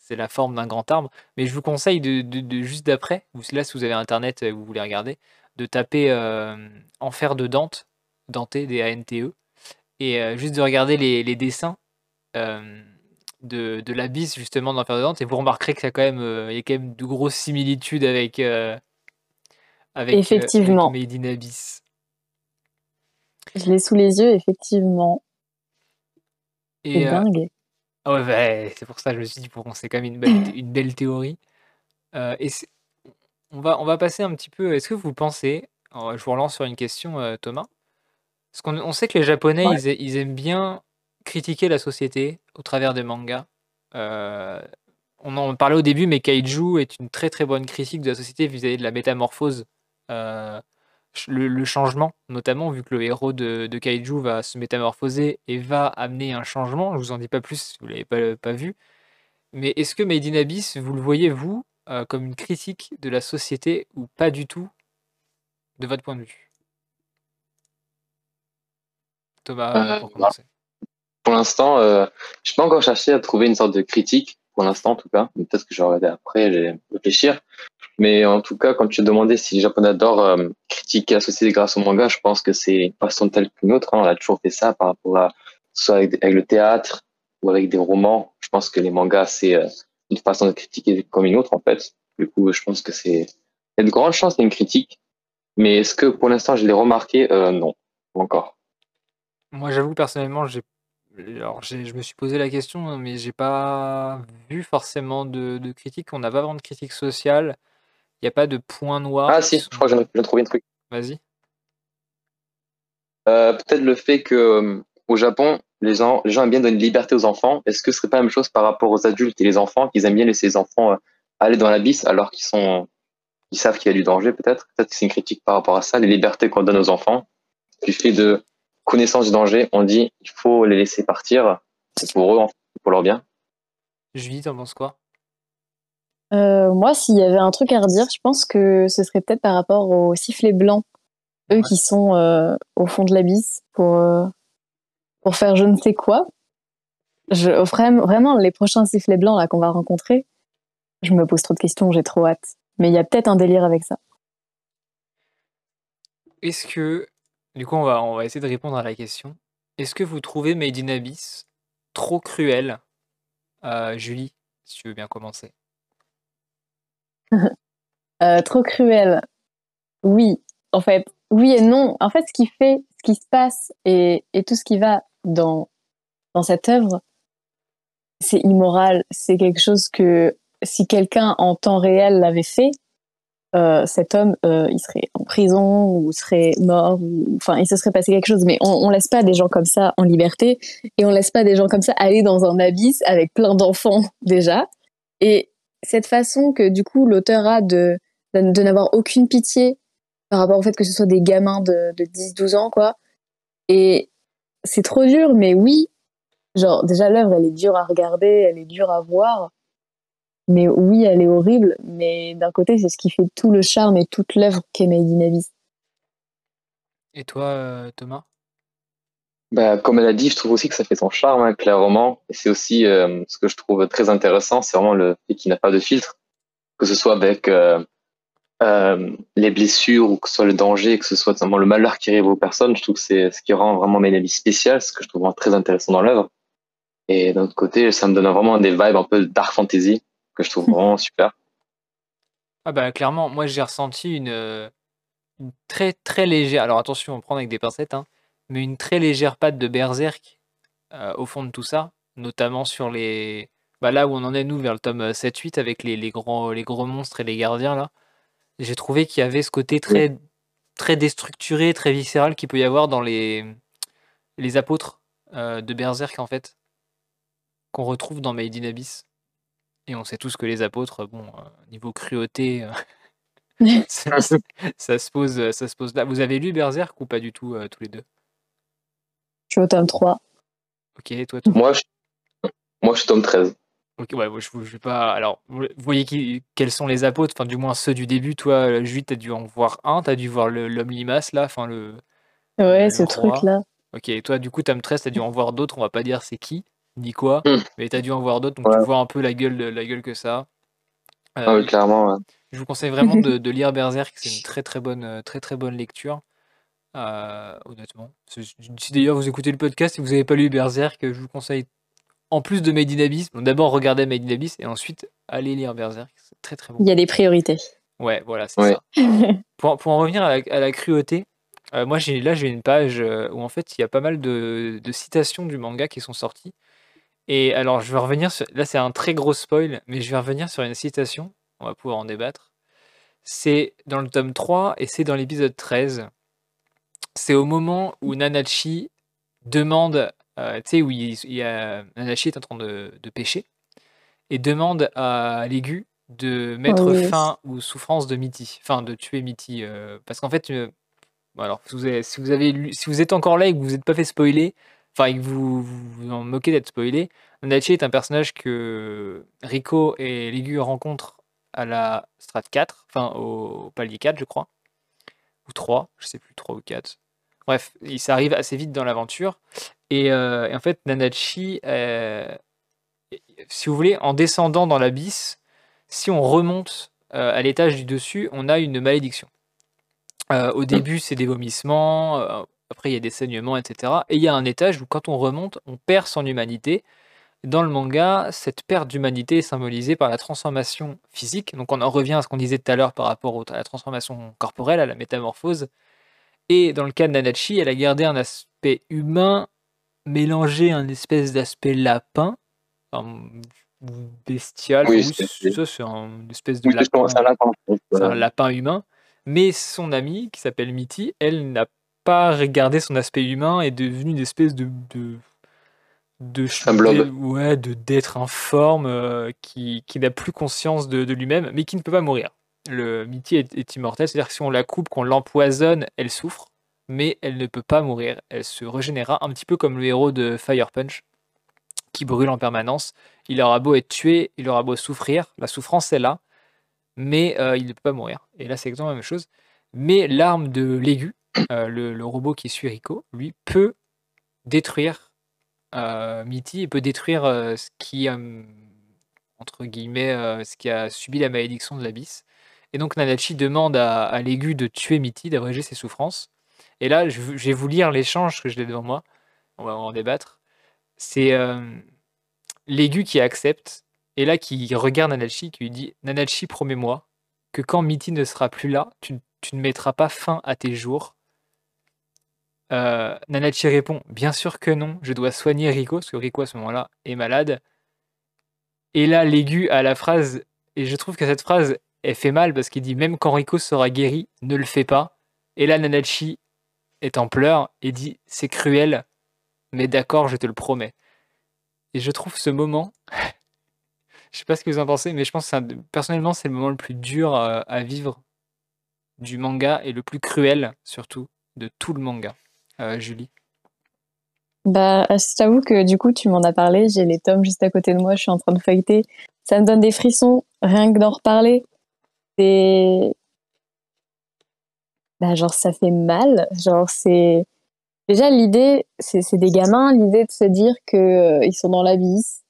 c'est la forme d'un grand arbre. Mais je vous conseille de, juste d'après, là si vous avez internet et vous voulez regarder, de taper euh, Enfer de Dante, Dante, D-A-N-T-E, et euh, juste de regarder les, dessins euh, de, de l'abysse justement d'Enfer de Dante, et vous remarquerez qu'il y a quand même, il y a quand même de grosses similitudes avec, avec, effectivement. Made in Abyss. Je l'ai sous les yeux, effectivement. C'est dingue. Ah ouais, bah, c'est pour ça que je me suis dit, pour c'est quand même une belle, (clears throat) une belle théorie. Euh, et on va, on va passer un petit peu. Est-ce que vous pensez, je vous relance sur une question, euh, Thomas. Parce qu'on on sait que les Japonais, ils, aiment bien critiquer la société au travers des mangas. Euh, on en parlait au début, mais Kaiju est une très très bonne critique de la société vis-à-vis de la métamorphose le, changement, notamment vu que le héros de, Kaiju va se métamorphoser et va amener un changement. Je vous en dis pas plus si vous l'avez pas, pas vu. Mais est-ce que Made in Abyss, vous le voyez, vous, euh, comme une critique de la société ou pas du tout, de votre point de vue? Thomas, euh, pour commencer. Pour l'instant, euh, je n'ai pas encore cherché à trouver une sorte de critique, pour l'instant en tout cas. Peut-être que je vais regarder après, je vais réfléchir. Mais en tout cas, quand tu demandais si les Japonais adorent euh, critiquer société grâce au manga, je pense que c'est une façon telle qu'une autre. Hein. On a toujours fait ça par rapport à soit avec, le théâtre ou avec des romans. Je pense que les mangas, c'est euh, une façon de critiquer comme une autre, en fait. Du coup, je pense que c'est. Il y a de grandes chances qu'il y ait une critique. Mais est-ce que pour l'instant, je l'ai remarqué? Euh, Non, encore. Moi, j'avoue, personnellement, j'ai alors, je me suis posé la question, hein, mais j'ai pas vu forcément de, de critique. On n'a pas vraiment de critique sociale. Il n'y a pas de point noir. Ah si, je crois que j'ai trouvé un truc. Vas-y. Euh, peut-être le fait que euh, au Japon, les gens, les gens aiment bien donner une liberté aux enfants. Est-ce que ce serait pas la même chose par rapport aux adultes et les enfants, qu'ils aiment bien laisser les enfants euh, aller dans l'abysse alors qu'ils sont, ils savent qu'il y a du danger peut-être? Peut-être que c'est une critique par rapport à ça, les libertés qu'on donne aux enfants. Du fait de connaissance du danger, on dit il faut les laisser partir. pour eux, pour leur bien. Julie, t'en penses quoi? Euh, moi, s'il y avait un truc à redire, je pense que ce serait peut-être par rapport aux sifflets blancs, eux qui sont euh, au fond de l'abysse pour, euh, pour faire je ne sais quoi. Je, vraiment, vraiment, les prochains sifflets blancs là qu'on va rencontrer, je me pose trop de questions, j'ai trop hâte. Mais il y a peut-être un délire avec ça. Est-ce que, du coup, on va, on va essayer de répondre à la question. Est-ce que vous trouvez Made in Abyss trop cruel? Euh, Julie, si tu veux bien commencer. (laughs) Euh, trop cruel. Oui, en fait, oui et non. En fait, ce qui fait, ce qui se passe et, et tout ce qui va dans, dans cette œuvre, c'est immoral. C'est quelque chose que si quelqu'un en temps réel l'avait fait, euh, cet homme, euh, il serait en prison ou serait mort, ou enfin, il se serait passé quelque chose. Mais on, on laisse pas des gens comme ça en liberté et on laisse pas des gens comme ça aller dans un abysse avec plein d'enfants (laughs) déjà. Et cette façon que du coup l'auteur a de, de, de n'avoir aucune pitié par rapport au fait que ce soit des gamins de, de 10-12 ans, quoi. Et c'est trop dur, mais oui, genre déjà l'œuvre, elle est dure à regarder, elle est dure à voir. Mais oui, elle est horrible, mais d'un côté, c'est ce qui fait tout le charme et toute l'œuvre qu'est Made in Abyss. Et toi, euh, Thomas? Bah, comme elle a dit, je trouve aussi que ça fait son charme, hein, clairement. Et c'est aussi euh, ce que je trouve très intéressant, c'est vraiment le fait qu'il n'a pas de filtre, que ce soit avec euh, euh, les blessures ou que ce soit le danger, que ce soit vraiment le malheur qui arrive aux personnes. Je trouve que c'est ce qui rend vraiment Made in Abyss spécial, ce que je trouve vraiment très intéressant dans l'œuvre. Et d'un autre côté, ça me donne vraiment des vibes un peu dark fantasy que je trouve vraiment super. Ah bah clairement, moi j'ai ressenti une, euh, une très très légère, alors attention, on prend avec des pincettes, hein, mais une très légère patte de berserk euh, au fond de tout ça, notamment sur les... Bah là où on en est nous vers le tome 7-8 avec les, les, gros, les gros monstres et les gardiens là, j'ai trouvé qu'il y avait ce côté très, très déstructuré, très viscéral qu'il peut y avoir dans les, les apôtres euh, de berserk en fait, qu'on retrouve dans Made in Abyss. Et on sait tous que les apôtres, bon, euh, niveau cruauté, euh, (laughs) (laughs) ça, ça se pose, ça se pose là. Vous avez lu Berserk ou pas du tout, euh, tous les deux? Je suis au tome 3. Ok, toi, toi? Moi, je, moi, je suis tome 13. Ok, ouais, je, je vais pas. Alors, vous voyez qui, quels sont les apôtres, enfin, du moins ceux du début. Toi, Julie, t'as dû en voir un, t'as dû voir l'homme limace là, enfin, le. Ouais, le ce truc-là. Ok, et toi, du coup, tome 13, t'as dû en voir d'autres, on va pas dire c'est qui, ni quoi, Hmm. mais t'as dû en voir d'autres, donc Ouais. tu vois un peu la gueule, de- la gueule que ça a. Ah Euh, oui, clairement. ouais. Je vous conseille vraiment de, (laughs) de lire Berserk, c'est une très très bonne, euh, très très bonne lecture, euh, honnêtement. Si d'ailleurs vous écoutez le podcast et vous n'avez pas lu Berserk, je vous conseille, en plus de Made in Abyss, bon, d'abord regardez Made in Abyss et ensuite allez lire Berserk, c'est très très bon. Il y a des priorités. Ouais, voilà, c'est Ouais. ça. (laughs) Pour, pour en revenir à la, à la cruauté, euh, moi j'ai là j'ai une page euh, où en fait il y a pas mal de, de citations du manga qui sont sorties. Et alors je vais revenir sur, là c'est un très gros spoil, mais je vais revenir sur une citation, on va pouvoir en débattre. C'est dans le tome 3 et c'est dans l'épisode 13. C'est au moment où Nanachi demande, euh, tu sais, où il, il y a, Nanachi est en train de, de pêcher et demande à l'aigu de mettre Oui. fin aux souffrances de Mitty, enfin de tuer Mitty. euh, parce qu'en fait, euh, bon, alors, si vous, avez, si, vous avez lu- si vous êtes encore là et que vous n'êtes pas fait spoiler, enfin que vous vous, en moquez d'être spoilé, Nanachi est un personnage que Rico et l'aigu rencontrent à la Strat 4, enfin au, palier 4, je crois, ou 3, je sais plus, 3 ou 4. Bref, il s'arrive assez vite dans l'aventure. Et, euh, en fait, Nanachi, euh, si vous voulez, en descendant dans l'abysse, si on remonte euh, à l'étage du dessus, on a une malédiction. Au début, c'est des vomissements, après, il y a des saignements, etc. Et il y a un étage où, quand on remonte, on perd son humanité. Dans le manga, cette perte d'humanité est symbolisée par la transformation physique. Donc, on en revient à ce qu'on disait tout à l'heure par rapport à la transformation corporelle, à la métamorphose. Et dans le cas de Nanachi, elle a gardé un aspect humain mélangé à un espèce d'aspect lapin, enfin, bestial. Oui, ça, c'est un- une espèce de Oui, lapin. un lapin humain. Mais son amie, qui s'appelle Mitty, elle n'a pas regardé son aspect humain est devenue une espèce de. de de Un blob. ouais, de d'être informe euh, qui, qui n'a plus conscience de, de lui-même, mais qui ne peut pas mourir. Le Mitty est, est immortel, c'est-à-dire que si on la coupe, qu'on l'empoisonne, elle souffre, mais elle ne peut pas mourir. Elle se régénérera un petit peu comme le héros de Fire Punch, qui brûle en permanence. Il aura beau être tué, il aura beau souffrir, la souffrance est là, mais euh, il ne peut pas mourir. Et là, c'est exactement la même chose. Mais l'arme de l'aigu, euh, le, robot qui suit Rico, lui, peut détruire euh, Mitty et peut détruire ce qui, entre guillemets, ce qui a subi la malédiction de l'abysse. Et donc Nanachi demande à, à l'aigu de tuer Mitty, d'abréger ses souffrances. Et là, je, vais vous lire l'échange que je l'ai devant moi. On va en débattre. C'est l'aigu qui accepte et là qui regarde Nanachi, qui lui dit Nanachi, promets-moi que quand Mitty ne sera plus là, tu, ne mettras pas fin à tes jours. Euh, Nanachi répond Bien sûr que non, je dois soigner Rico, parce que Rico à ce moment-là est malade. Et là, l'aigu a la phrase, et je trouve que cette phrase, elle fait mal parce qu'il dit Même quand Rico sera guéri, ne le fais pas. Et là, Nanachi est en pleurs et dit C'est cruel, mais d'accord, je te le promets. Et je trouve ce moment (laughs) je sais pas ce que vous en pensez, mais je pense que personnellement, c'est le moment le plus dur euh, à, vivre du manga et le plus cruel, surtout, de tout le manga. Euh, Julie Bah, euh, je t'avoue que du coup, tu m'en as parlé. J'ai les tomes juste à côté de moi. Je suis en train de feuilleter. Ça me donne des frissons, rien que d'en reparler. C'est. Bah, genre, ça fait mal. Genre, c'est. Déjà, l'idée, c'est des gamins. L'idée de se dire qu'ils sont dans l'abysse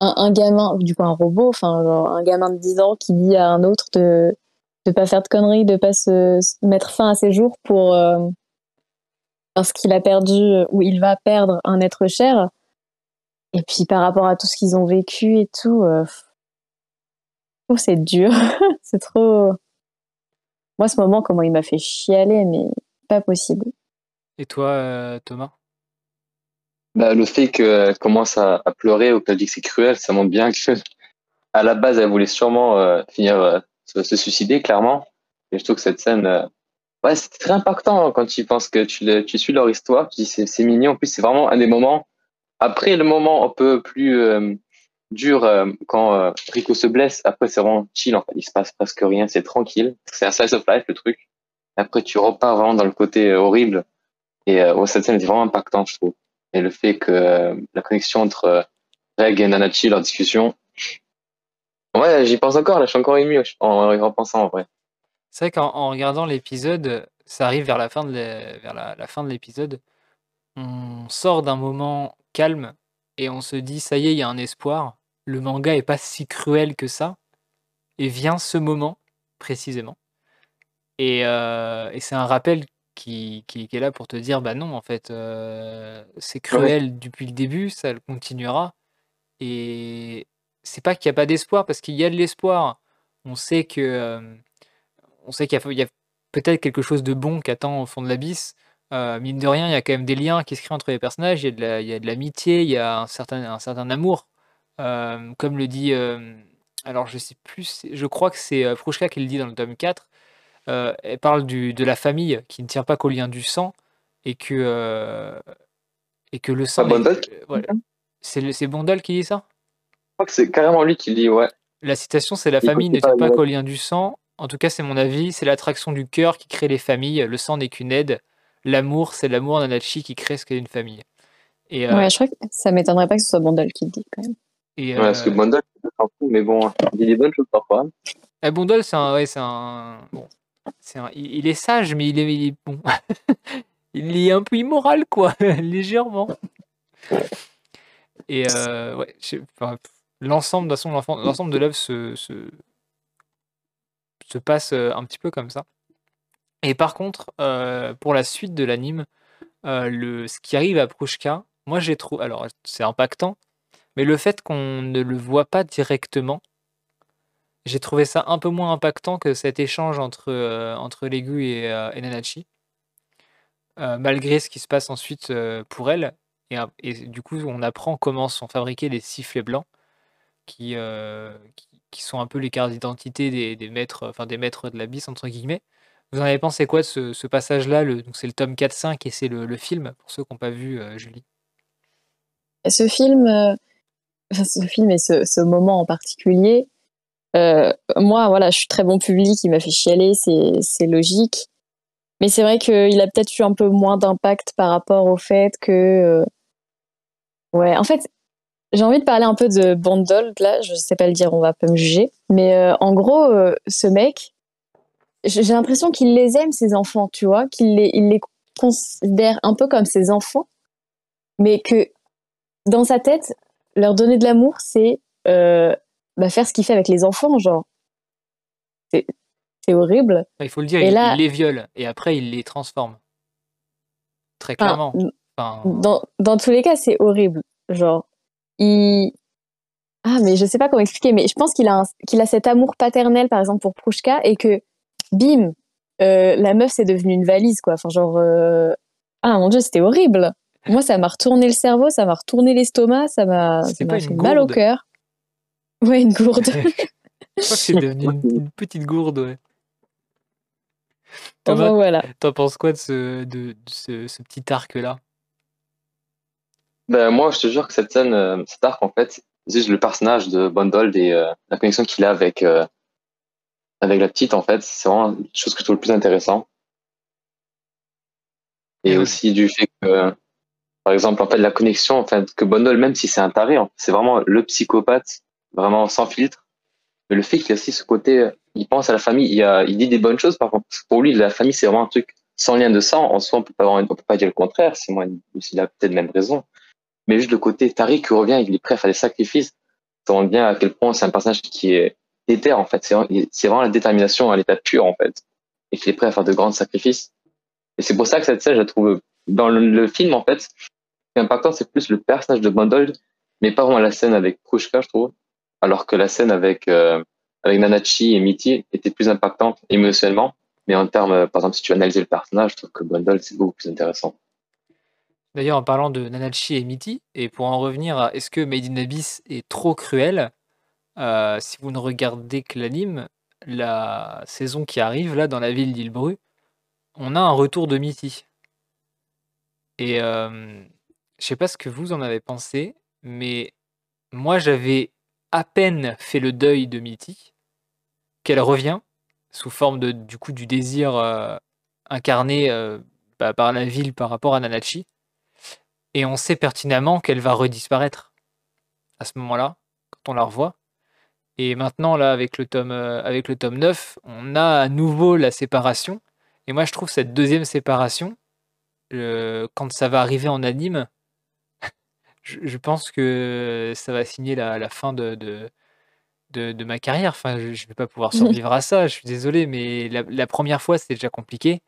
un, gamin, du coup un robot, enfin un gamin de 10 ans qui dit à un autre de ne pas faire de conneries, de pas se, mettre fin à ses jours pour euh, parce qu'il a perdu ou il va perdre un être cher. Et puis par rapport à tout ce qu'ils ont vécu et tout, euh, c'est dur, (laughs) c'est trop. Moi, ce moment, comment il m'a fait chialer, mais pas possible. Et toi, euh, Thomas? Bah, le fait qu'elle commence à, pleurer ou qu'elle dit que c'est cruel, ça montre bien que (laughs) à la base, elle voulait sûrement euh, finir euh, se, suicider, clairement. Et je trouve que cette scène, euh, ouais, c'est très impactant hein, quand tu penses que tu, tu suis leur histoire. Tu dis c'est mignon. En plus, c'est vraiment un des moments. Après le moment un peu plus dur quand Rico se blesse, après c'est vraiment chill. En fait, il se passe presque rien, c'est tranquille. C'est un slice of life le truc. Après, tu repars vraiment dans le côté horrible. Et cette scène est vraiment impactante, je trouve et le fait que euh, la connexion entre euh, Reg et Nanachi, leur discussion. Ouais, j'y pense encore, là, je suis encore ému en y repensant en vrai. C'est vrai qu'en regardant l'épisode, ça arrive vers la fin de vers la, fin de l'épisode, on sort d'un moment calme et on se dit ça y est, il y a un espoir. Le manga est pas si cruel que ça. Et vient ce moment précisément. Et, euh, et c'est un rappel qui, est là pour te dire bah non, en fait, euh, c'est cruel depuis le début, ça le continuera. Et c'est pas qu'il n'y a pas d'espoir, parce qu'il y a de l'espoir. On sait que euh, on sait qu'il y a, peut-être quelque chose de bon qui attend au fond de l'abysse. Euh, mine de rien, il y a quand même des liens qui se créent entre les personnages, il y a de, la, il y a de l'amitié, il y a un certain, un certain amour. comme le dit, alors je sais plus, je crois que c'est Prouchka qui le dit dans le tome 4, euh, elle parle du, de la famille qui ne tient pas qu'au lien du sang et que, euh, et que le sang. C'est Bondol qui dit ça? Je crois que c'est carrément lui qui dit, ouais. La citation, c'est La famille ne tient pas qu'au lien du sang. En tout cas, c'est mon avis. C'est l'attraction du cœur qui crée les familles. Le sang n'est qu'une aide. L'amour, c'est l'amour d'Anachi qui crée ce qu'est une famille. Et, euh, Ouais, je crois que ça m'étonnerait pas que ce soit Bondol qui le dit quand même. Et, ouais, parce que Bondol, mais bon, il dit des bonnes choses parfois. Eh, Bondol, c'est un, ouais, c'est un, bon, il, est sage, mais il est, bon. (laughs) il est un peu immoral, quoi, (laughs) légèrement. Et euh, ouais, l'ensemble de l'ensemble de l'œuvre se, se, se, passe euh, un petit peu comme ça. Et par contre, euh, pour la suite de l'anime, le ce qui arrive à Prushka, moi j'ai trouvé, alors c'est impactant, mais le fait qu'on ne le voit pas directement, j'ai trouvé ça un peu moins impactant que cet échange entre, euh, entre Legu et, euh, Nanachi. Euh, malgré ce qui se passe ensuite pour elle. Et, du coup, on apprend comment sont fabriqués les sifflets blancs, qui, sont un peu les cartes d'identité des, maîtres, enfin des maîtres de l'abysse, entre guillemets. Vous en avez pensé quoi de ce, passage-là Donc c'est le tome 4-5 et c'est le, film, pour ceux qui n'ont pas vu, Julie? Ce film, ce film et ce, ce moment en particulier, euh, moi, voilà, je suis très bon public, il m'a fait chialer, c'est logique. Mais c'est vrai qu'il a peut-être eu un peu moins d'impact par rapport au fait que, euh, Ouais, en fait, j'ai envie de parler un peu de Bondol, là, je sais pas le dire, on va pas me juger. Mais euh, en gros, euh, ce mec, j'ai l'impression qu'il les aime, ses enfants, tu vois, qu'il les, il les considère un peu comme ses enfants, mais que dans sa tête, leur donner de l'amour, c'est euh, bah, faire ce qu'il fait avec les enfants, genre. C'est horrible. Il faut le dire, Et il, là- il les viole et après il les transforme. Très Enfin, clairement. Enfin, dans, dans tous les cas, c'est horrible. Genre, il. Ah, mais je sais pas comment expliquer, mais je pense qu'il a, qu'il a cet amour paternel, par exemple, pour Prouchka, et que, bim, euh, la meuf, c'est devenu une valise, quoi. Enfin, genre. euh, Ah, mon dieu, c'était horrible. Moi, ça m'a retourné le cerveau, ça m'a retourné l'estomac, ça m'a fait mal au cœur. Ouais, une gourde. (laughs) je crois que c'est (laughs) devenu une, une petite gourde, ouais. Thomas, enfin, voilà. t'en penses quoi de ce, de, de ce, ce petit arc-là? Ben, moi, je te jure que cette scène, euh, cet arc, en fait, juste le personnage de Bondold et euh, la connexion qu'il a avec, euh, avec la petite, en fait, c'est vraiment la chose que je trouve le plus intéressant. Et aussi du fait que, par exemple, en fait, la connexion, en fait, que Bondold, même si c'est un taré, en fait, c'est vraiment le psychopathe, vraiment sans filtre. Mais le fait qu'il a aussi ce côté, il pense à la famille, il, a, il dit des bonnes choses, par contre, pour lui, la famille, c'est vraiment un truc sans lien de sang. En soi, on peut pas, on peut pas dire le contraire, c'est moi, il a peut-être même raison mais juste le côté Tariq qui revient, il est prêt à faire des sacrifices. Ça montre bien à quel point c'est un personnage qui est déter, en fait. C'est vraiment, la détermination à l'état pur, en fait. Et qu'il est prêt à faire de grands sacrifices. Et c'est pour ça que cette scène, je la trouve, dans le, le film, en fait, impactant, c'est plus le personnage de Bondold, mais pas vraiment la scène avec Krushka, je trouve. Alors que la scène avec, euh, avec Nanachi et Mitty était plus impactante émotionnellement. Mais en termes, euh, par exemple, si tu analyses le personnage, je trouve que Bondold, c'est beaucoup plus intéressant. D'ailleurs, en parlant de Nanachi et Mitty, et pour en revenir à est-ce que Made in est trop cruel, euh, si vous ne regardez que l'anime, la saison qui arrive là dans la ville d'Ilbru, on a un retour de Mitty. Et euh, je sais pas ce que vous en avez pensé, mais moi j'avais à peine fait le deuil de Mitty qu'elle revient sous forme de du coup du désir euh, incarné euh, bah, par la ville par rapport à Nanachi. Et on sait pertinemment qu'elle va redisparaître à ce moment-là, quand on la revoit. Et maintenant, là, avec le tome, euh, avec le tome 9, on a à nouveau la séparation. Et moi, je trouve cette deuxième séparation, euh, quand ça va arriver en anime, (laughs) je, je pense que ça va signer la, la fin de, de, de, de ma carrière. Enfin, je ne vais pas pouvoir survivre à ça, je suis désolé, mais la, la première fois, c'était déjà compliqué.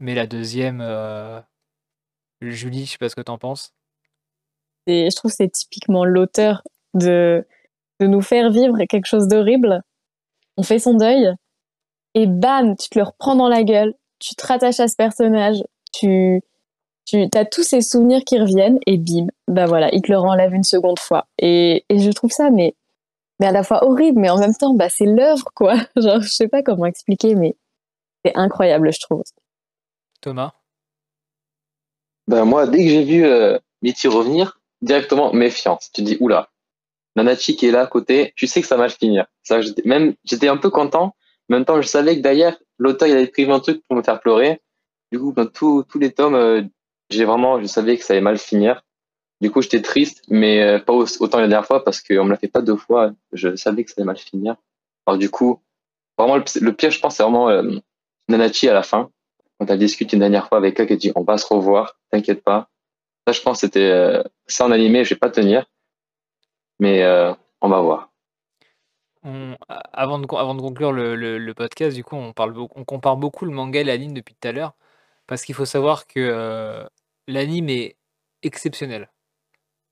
Mais la deuxième, euh, Julie, je sais pas ce que t'en penses. Et je trouve que c'est typiquement l'auteur de, de nous faire vivre quelque chose d'horrible. On fait son deuil et bam, tu te le reprends dans la gueule, tu te rattaches à ce personnage, tu, tu as tous ces souvenirs qui reviennent et bim, bah voilà, il te le renlève une seconde fois. Et, et je trouve ça, mais, mais à la fois horrible, mais en même temps, bah, c'est l'œuvre, quoi. (laughs) Genre, je sais pas comment expliquer, mais c'est incroyable, je trouve. Thomas? Ben moi, dès que j'ai vu euh, revenir, directement méfiance. Tu dis, oula, Nanachi qui est là à côté, tu sais que ça va finir. Ça, j'étais- même, j'étais un peu content. En même temps, je savais que derrière, l'auteur, il avait prévu un truc pour me faire pleurer. Du coup, dans tous tous les tomes, euh, j'ai vraiment, je savais que ça allait mal finir. Du coup, j'étais triste, mais euh, pas au- autant la dernière fois parce qu'on me l'a fait pas deux fois. Je savais que ça allait mal finir. Alors du coup, vraiment, le, le pire, je pense, c'est vraiment euh, Nanachi à la fin quand elle discute une dernière fois avec elle, qui dit on va se revoir, t'inquiète pas. Ça, je pense, c'était euh, ça en animé, je vais pas tenir, mais euh, on va voir. Avant, de, conclure le, podcast, du coup, on, parle, on compare beaucoup le manga et l'anime depuis tout à l'heure, parce qu'il faut savoir que euh, l'anime est exceptionnel.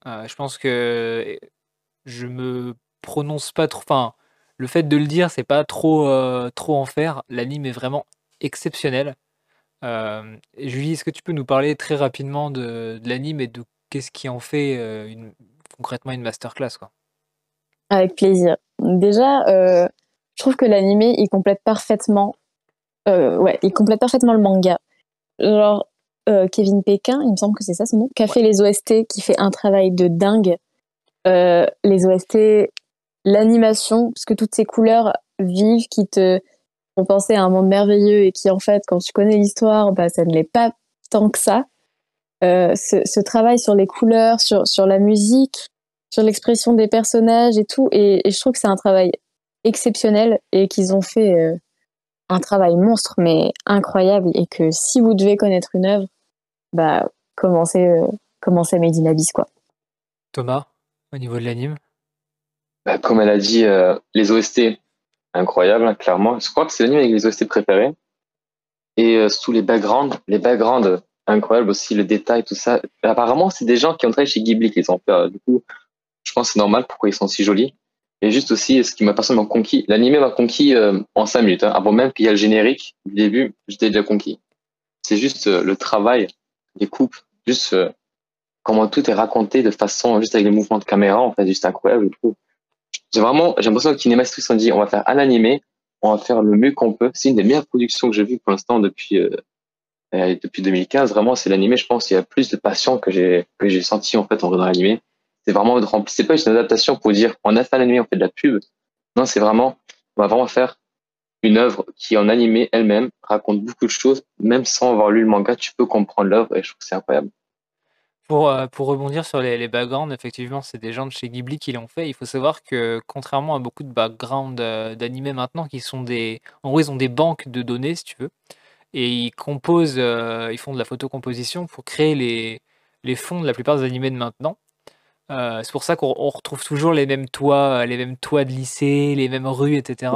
Euh, je pense que je me prononce pas trop. Enfin, le fait de le dire, c'est pas trop, trop en faire. L'anime est vraiment exceptionnel. Euh, Julie, est-ce que tu peux nous parler très rapidement de, de l'anime et de qu'est-ce qui en fait euh, une- concrètement une masterclass, quoi? Avec plaisir. Déjà, euh, je trouve que l'animé, il complète parfaitement, ouais, il complète parfaitement le manga. Genre, Kevin Pékin, il me semble que c'est ça son nom, qui a fait les OST, qui fait un travail de dingue. Les OST, l'animation, parce que toutes ces couleurs vives qui te font penser à un monde merveilleux et qui, en fait, quand tu connais l'histoire, bah, ça ne l'est pas tant que ça. euh, ce, travail sur les couleurs, sur, sur la musique, sur l'expression des personnages et tout. Et, je trouve que c'est un travail exceptionnel et qu'ils ont fait euh, un travail monstre, mais incroyable. Et que si vous devez connaître une œuvre, bah, commencez, euh, commencez Made in Abyss, quoi. Thomas, au niveau de l'anime? Bah, Comme elle a dit, les OST, incroyable, hein, clairement. Je crois que c'est l'anime avec les OST préférés. Et sous les backgrounds, les backgrounds, incroyable aussi, le détail, tout ça. Apparemment, c'est des gens qui ont travaillé chez Ghibli qui les ont fait. Du coup, je pense que c'est normal pourquoi ils sont si jolis. Et juste aussi, ce qui m'a personnellement conquis, l'animé m'a conquis euh, en 5 minutes. Hein. Avant même qu'il y ait le générique du début, j'étais déjà conquis. C'est juste euh, le travail, les coupes, juste euh, comment tout est raconté de façon, juste avec les mouvements de caméra, en fait, juste incroyable, je trouve. J'ai vraiment, j'ai l'impression que Kinemax ont dit, on va faire un animé, on va faire le mieux qu'on peut. C'est une des meilleures productions que j'ai vues pour l'instant depuis, euh, depuis 2015, vraiment, c'est l'animé, je pense, il y a plus de passion que j'ai que j'ai senti en fait en regardant l'animé. C'est vraiment c'est pas une adaptation pour dire on a fait l'animé, on fait de la pub. Non, c'est vraiment on va vraiment faire une œuvre qui en animé elle-même raconte beaucoup de choses, même sans avoir lu le manga, tu peux comprendre l'œuvre et je trouve que c'est incroyable. Pour, euh, pour rebondir sur les, les backgrounds, effectivement, c'est des gens de chez Ghibli qui l'ont fait. Il faut savoir que, contrairement à beaucoup de backgrounds euh, d'animés maintenant, qui sont des. En gros, ils ont des banques de données, si tu veux et ils composent, euh, ils font de la photocomposition pour créer les, les fonds de la plupart des animés de maintenant. Euh, c'est pour ça qu'on retrouve toujours les mêmes toits, les mêmes toits de lycée, les mêmes rues, etc.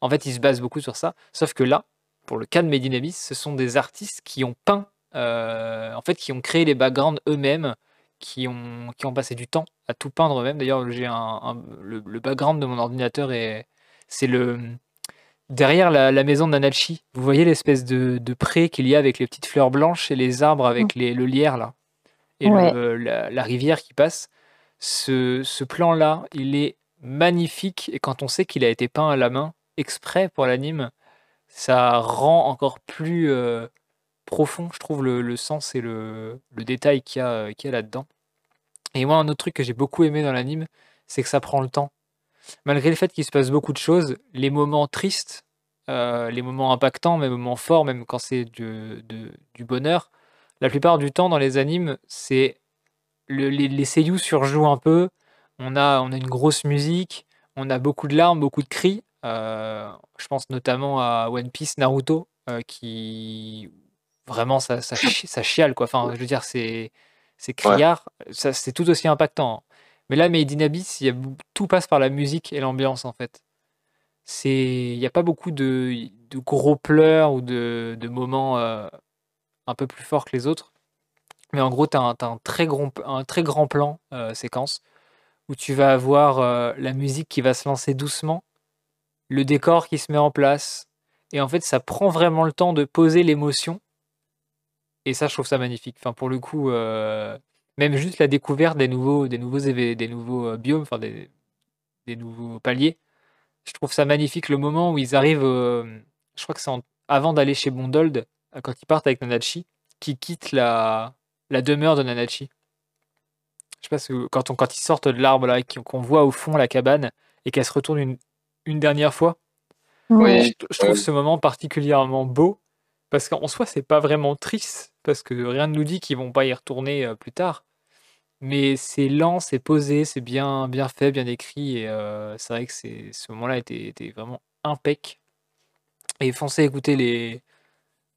En fait, ils se basent beaucoup sur ça. Sauf que là, pour le cas de Medinabis, ce sont des artistes qui ont peint, en fait, qui ont créé les backgrounds eux-mêmes, qui ont, qui ont passé du temps à tout peindre eux-mêmes. D'ailleurs, j'ai un, le, le, background de mon ordinateur et c'est le Derrière la, maison de Nanachi, vous voyez l'espèce de, pré qu'il y a avec les petites fleurs blanches et les arbres avec les, le lierre là, et la, rivière qui passe. Ce, plan-là, il est magnifique et quand on sait qu'il a été peint à la main exprès pour l'anime, ça rend encore plus euh, profond, je trouve, le, sens et le, détail qu'il y a, là-dedans. Et moi, un autre truc que j'ai beaucoup aimé dans l'anime, c'est que ça prend le temps malgré le fait qu'il se passe beaucoup de choses, les moments tristes, euh, les moments impactants, les moments forts, même quand c'est du, bonheur, la plupart du temps dans les animes, c'est les, les seiyuu surjouent un peu. On a, on a une grosse musique, on a beaucoup de larmes, beaucoup de cris. Euh, je pense notamment à One Piece, Naruto, euh, qui vraiment ça, (laughs) ça, chiale quoi. Enfin, je veux dire, c'est criard, c'est tout aussi impactant. Mais là, Made in Abyss, y a, tout passe par la musique et l'ambiance, en fait. Il n'y a pas beaucoup de, de, gros pleurs ou de, de moments euh, un peu plus forts que les autres. Mais en gros, tu as, un, très grand, un très grand plan euh, séquence où tu vas avoir euh, la musique qui va se lancer doucement, le décor qui se met en place. Et en fait, ça prend vraiment le temps de poser l'émotion. Et ça, je trouve ça magnifique. Enfin, pour le coup, même juste la découverte des nouveaux, des nouveaux, des nouveaux euh, biomes, enfin des, des nouveaux paliers. Je trouve ça magnifique le moment où ils arrivent, je crois que c'est avant d'aller chez Bondold, euh, quand ils partent avec Nanachi, qui quittent la, la demeure de Nanachi. Je sais pas si quand, on, quand ils sortent de l'arbre là, qu'on voit au fond la cabane et qu'elle se retourne une, une dernière fois. Oui, je, trouve ce moment particulièrement beau parce qu'en soi c'est pas vraiment triste parce que rien ne nous dit qu'ils vont pas y retourner euh, plus tard. Mais c'est lent, c'est posé, c'est bien bien fait, bien écrit et euh, c'est vrai que ce moment-là était était vraiment impec et foncez écouter les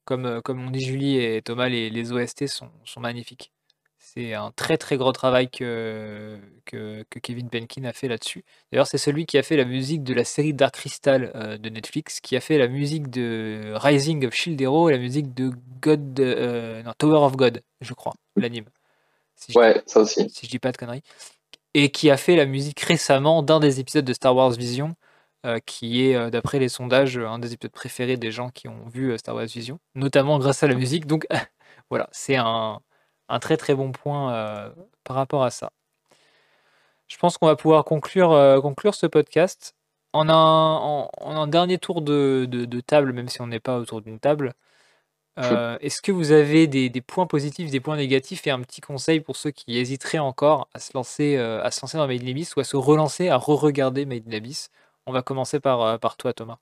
comme, euh, comme on dit Julie et Thomas, les OST sont magnifiques. C'est un très, très gros travail que que Kevin Penkin a fait là-dessus. D'ailleurs, c'est celui qui a fait la musique de la série Dark Crystal, euh, de Netflix, qui a fait la musique de Rising of Shield Hero et la musique de God, non, Tower of God, je crois, l'anime. Ouais, ça aussi. si je dis pas de conneries. Et qui a fait la musique récemment d'un des épisodes de Star Wars Vision, qui est, d'après les sondages, un des épisodes préférés des gens qui ont vu, Star Wars Vision, notamment grâce à la musique. Donc (laughs) voilà, c'est un un très très bon point, par rapport à ça. Je pense qu'on va pouvoir conclure, conclure ce podcast. En un en dernier tour de de table, même si on n'est pas autour d'une table. Euh, est-ce que vous avez des, points positifs, des points négatifs et un petit conseil pour ceux qui hésiteraient encore à se lancer, euh, à se lancer dans Made in Abyss ou à se relancer, à re-regarder Made in Abyss? On va commencer par, euh, par toi, Thomas.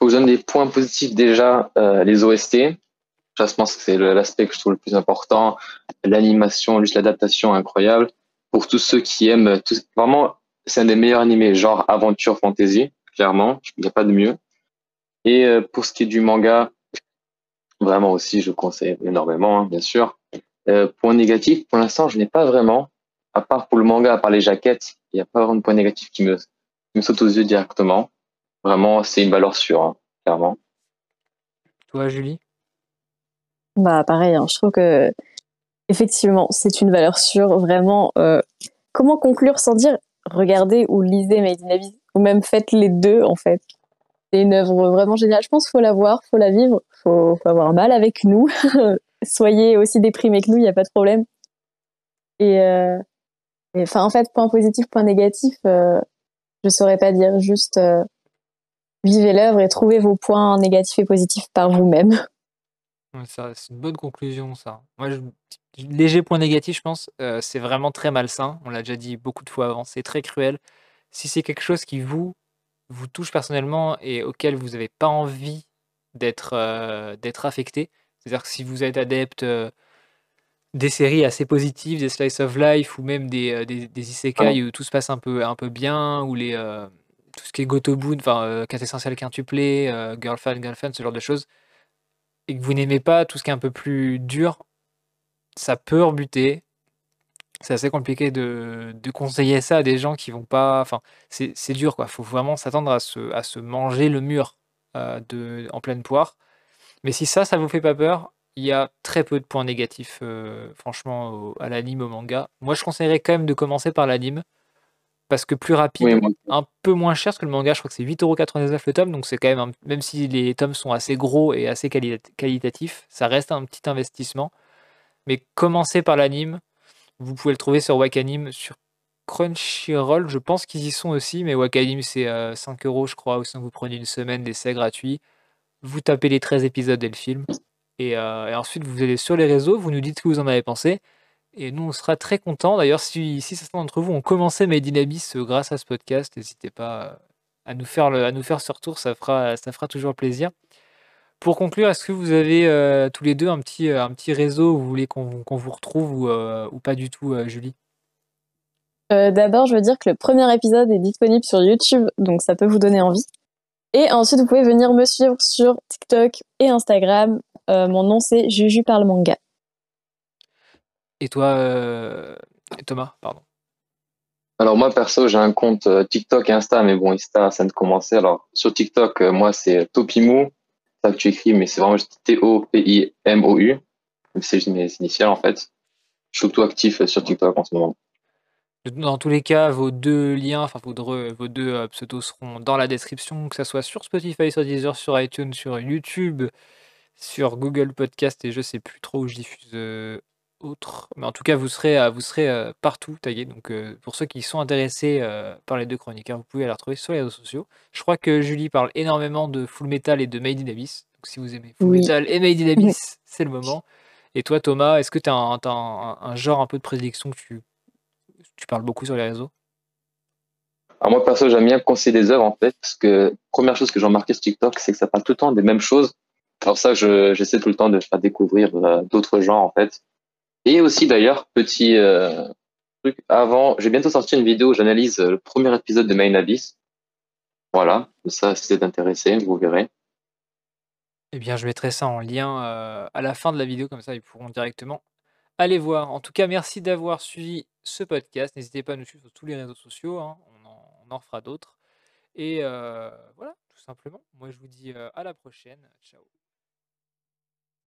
Je donne des points positifs déjà, les OST. Je pense que c'est l'aspect que je trouve le plus important. L'animation, juste l'adaptation incroyable. Pour tous ceux qui aiment, vraiment, c'est un des meilleurs animés, genre aventure fantasy, clairement. Il n'y a pas de mieux. Et euh, pour ce qui est du manga, vraiment aussi, je conseille énormément, hein, bien sûr. Euh, point négatif, pour l'instant, je n'ai pas vraiment, à part pour le manga, à part les jaquettes, il n'y a pas vraiment de point négatif qui me, saute aux yeux directement. Vraiment, c'est une valeur sûre, hein, clairement. Toi, Julie? Bah, pareil, hein, je trouve que effectivement, c'est une valeur sûre. Vraiment, euh, comment conclure sans dire regardez ou lisez Made in ou même faites les deux en fait. C'est une œuvre vraiment géniale. Je pense qu'il faut la voir, faut la vivre, faut, faut avoir mal avec nous. (laughs) Soyez aussi déprimés que nous, il n'y a pas de problème. Et, euh, enfin, en fait, point positif, point négatif, euh, je saurais pas dire. Juste euh, vivez l'œuvre et trouvez vos points négatifs et positifs par vous-même. C'est une bonne conclusion, ça. Moi, léger point négatif, je pense, euh, c'est vraiment très malsain. On l'a déjà dit beaucoup de fois avant. C'est très cruel. Si c'est quelque chose qui vous vous touche personnellement et auquel vous n'avez pas envie d'être euh, d'être affecté, c'est-à-dire que si vous êtes adepte euh, des séries assez positives, des slice of life ou même des, des, des isekai où tout se passe un peu, un peu bien, ou les, tout ce qui est Gotobun, enfin, quintessentiel quintuplé, girlfriend, girlfriend, ce genre de choses, et que vous n'aimez pas tout ce qui est un peu plus dur, ça peut rebuter c'est assez compliqué de, conseiller ça à des gens qui vont pas. Enfin, c'est dur, quoi. faut vraiment s'attendre à se, à se manger le mur euh, de, en pleine poire. Mais si ça, ça vous fait pas peur, il y a très peu de points négatifs, euh, franchement, à l'anime, au manga. Moi, je conseillerais quand même de commencer par l'anime. Parce que plus rapide, un peu moins cher, parce que le manga, je crois que c'est 8,99€ le tome, donc c'est quand même, même si les tomes sont assez gros et assez qualitatifs, ça reste un petit investissement. Mais commencer par l'anime, vous pouvez le trouver sur Wakanim, sur Crunchyroll. Je pense qu'ils y sont aussi, mais Wakanim, c'est 5 euh, euros, je crois, ou sinon vous prenez une semaine d'essai gratuit. Vous tapez les 13 épisodes et le film. Euh, et, ensuite, vous allez sur les réseaux, vous nous dites ce que vous en avez pensé. Et nous, on sera très contents. D'ailleurs, si, certains d'entre vous ont commencé in Abyss euh, grâce à ce podcast, n'hésitez pas à nous faire, le, à nous faire ce retour, ça fera, toujours plaisir. Pour conclure, est-ce que vous avez euh, tous les deux un petit, euh, réseau où vous voulez qu'on vous retrouve ou, euh, ou pas du tout, Julie? D'abord, je veux dire que le premier épisode est disponible sur YouTube, donc ça peut vous donner envie. Et ensuite, vous pouvez venir me suivre sur TikTok et Instagram. mon nom, c'est Juju parle manga. Et toi, Thomas, pardon. Alors moi, perso, j'ai un compte TikTok et Insta, mais bon, Insta, ça ne commencer. Alors sur TikTok, moi, c'est Topimou ça que tu écris, mais c'est vraiment T-O-P-I-M-O-U. C'est mes initiales en fait. Je suis tout actif sur TikTok en ce moment. Dans tous les cas, vos deux liens, enfin vos deux, vos deux euh, pseudos seront dans la description, que ce soit sur Spotify, sur Deezer, sur iTunes, sur YouTube, sur Google Podcast et je sais plus trop où je diffuse euh, autre. Mais en tout cas, vous serez, euh, vous serez euh, partout tagué. Donc, euh, pour ceux qui sont intéressés par les deux chroniqueurs, vous pouvez la retrouver sur les réseaux sociaux. Je crois que Julie parle énormément de Full Metal et de Made in Abyss. Donc, si vous aimez Full Metal et Made in Abyss, c'est le moment. Et toi, Thomas, est-ce que tu as, un, genre un peu de prédilection que tu, tu parles beaucoup sur les réseaux? Alors moi, perso, j'aime bien conseiller des œuvres, en fait, parce que première chose que j'ai remarqué sur TikTok, c'est que ça parle tout le temps des mêmes choses. Alors ça, j'essaie tout le temps de faire découvrir d'autres genres, en fait. Et aussi d'ailleurs, petit euh, truc, avant, j'ai bientôt sorti une vidéo où j'analyse euh, le premier épisode de Main Abyss. Voilà, ça, si vous êtes intéressé, vous verrez. Eh bien, je mettrai ça en lien euh, à la fin de la vidéo, comme ça ils pourront directement aller voir. En tout cas, merci d'avoir suivi ce podcast. N'hésitez pas à nous suivre sur tous les réseaux sociaux, hein. on, en, on, d'autres. Et voilà, tout simplement. Moi, je vous dis à la prochaine. Ciao.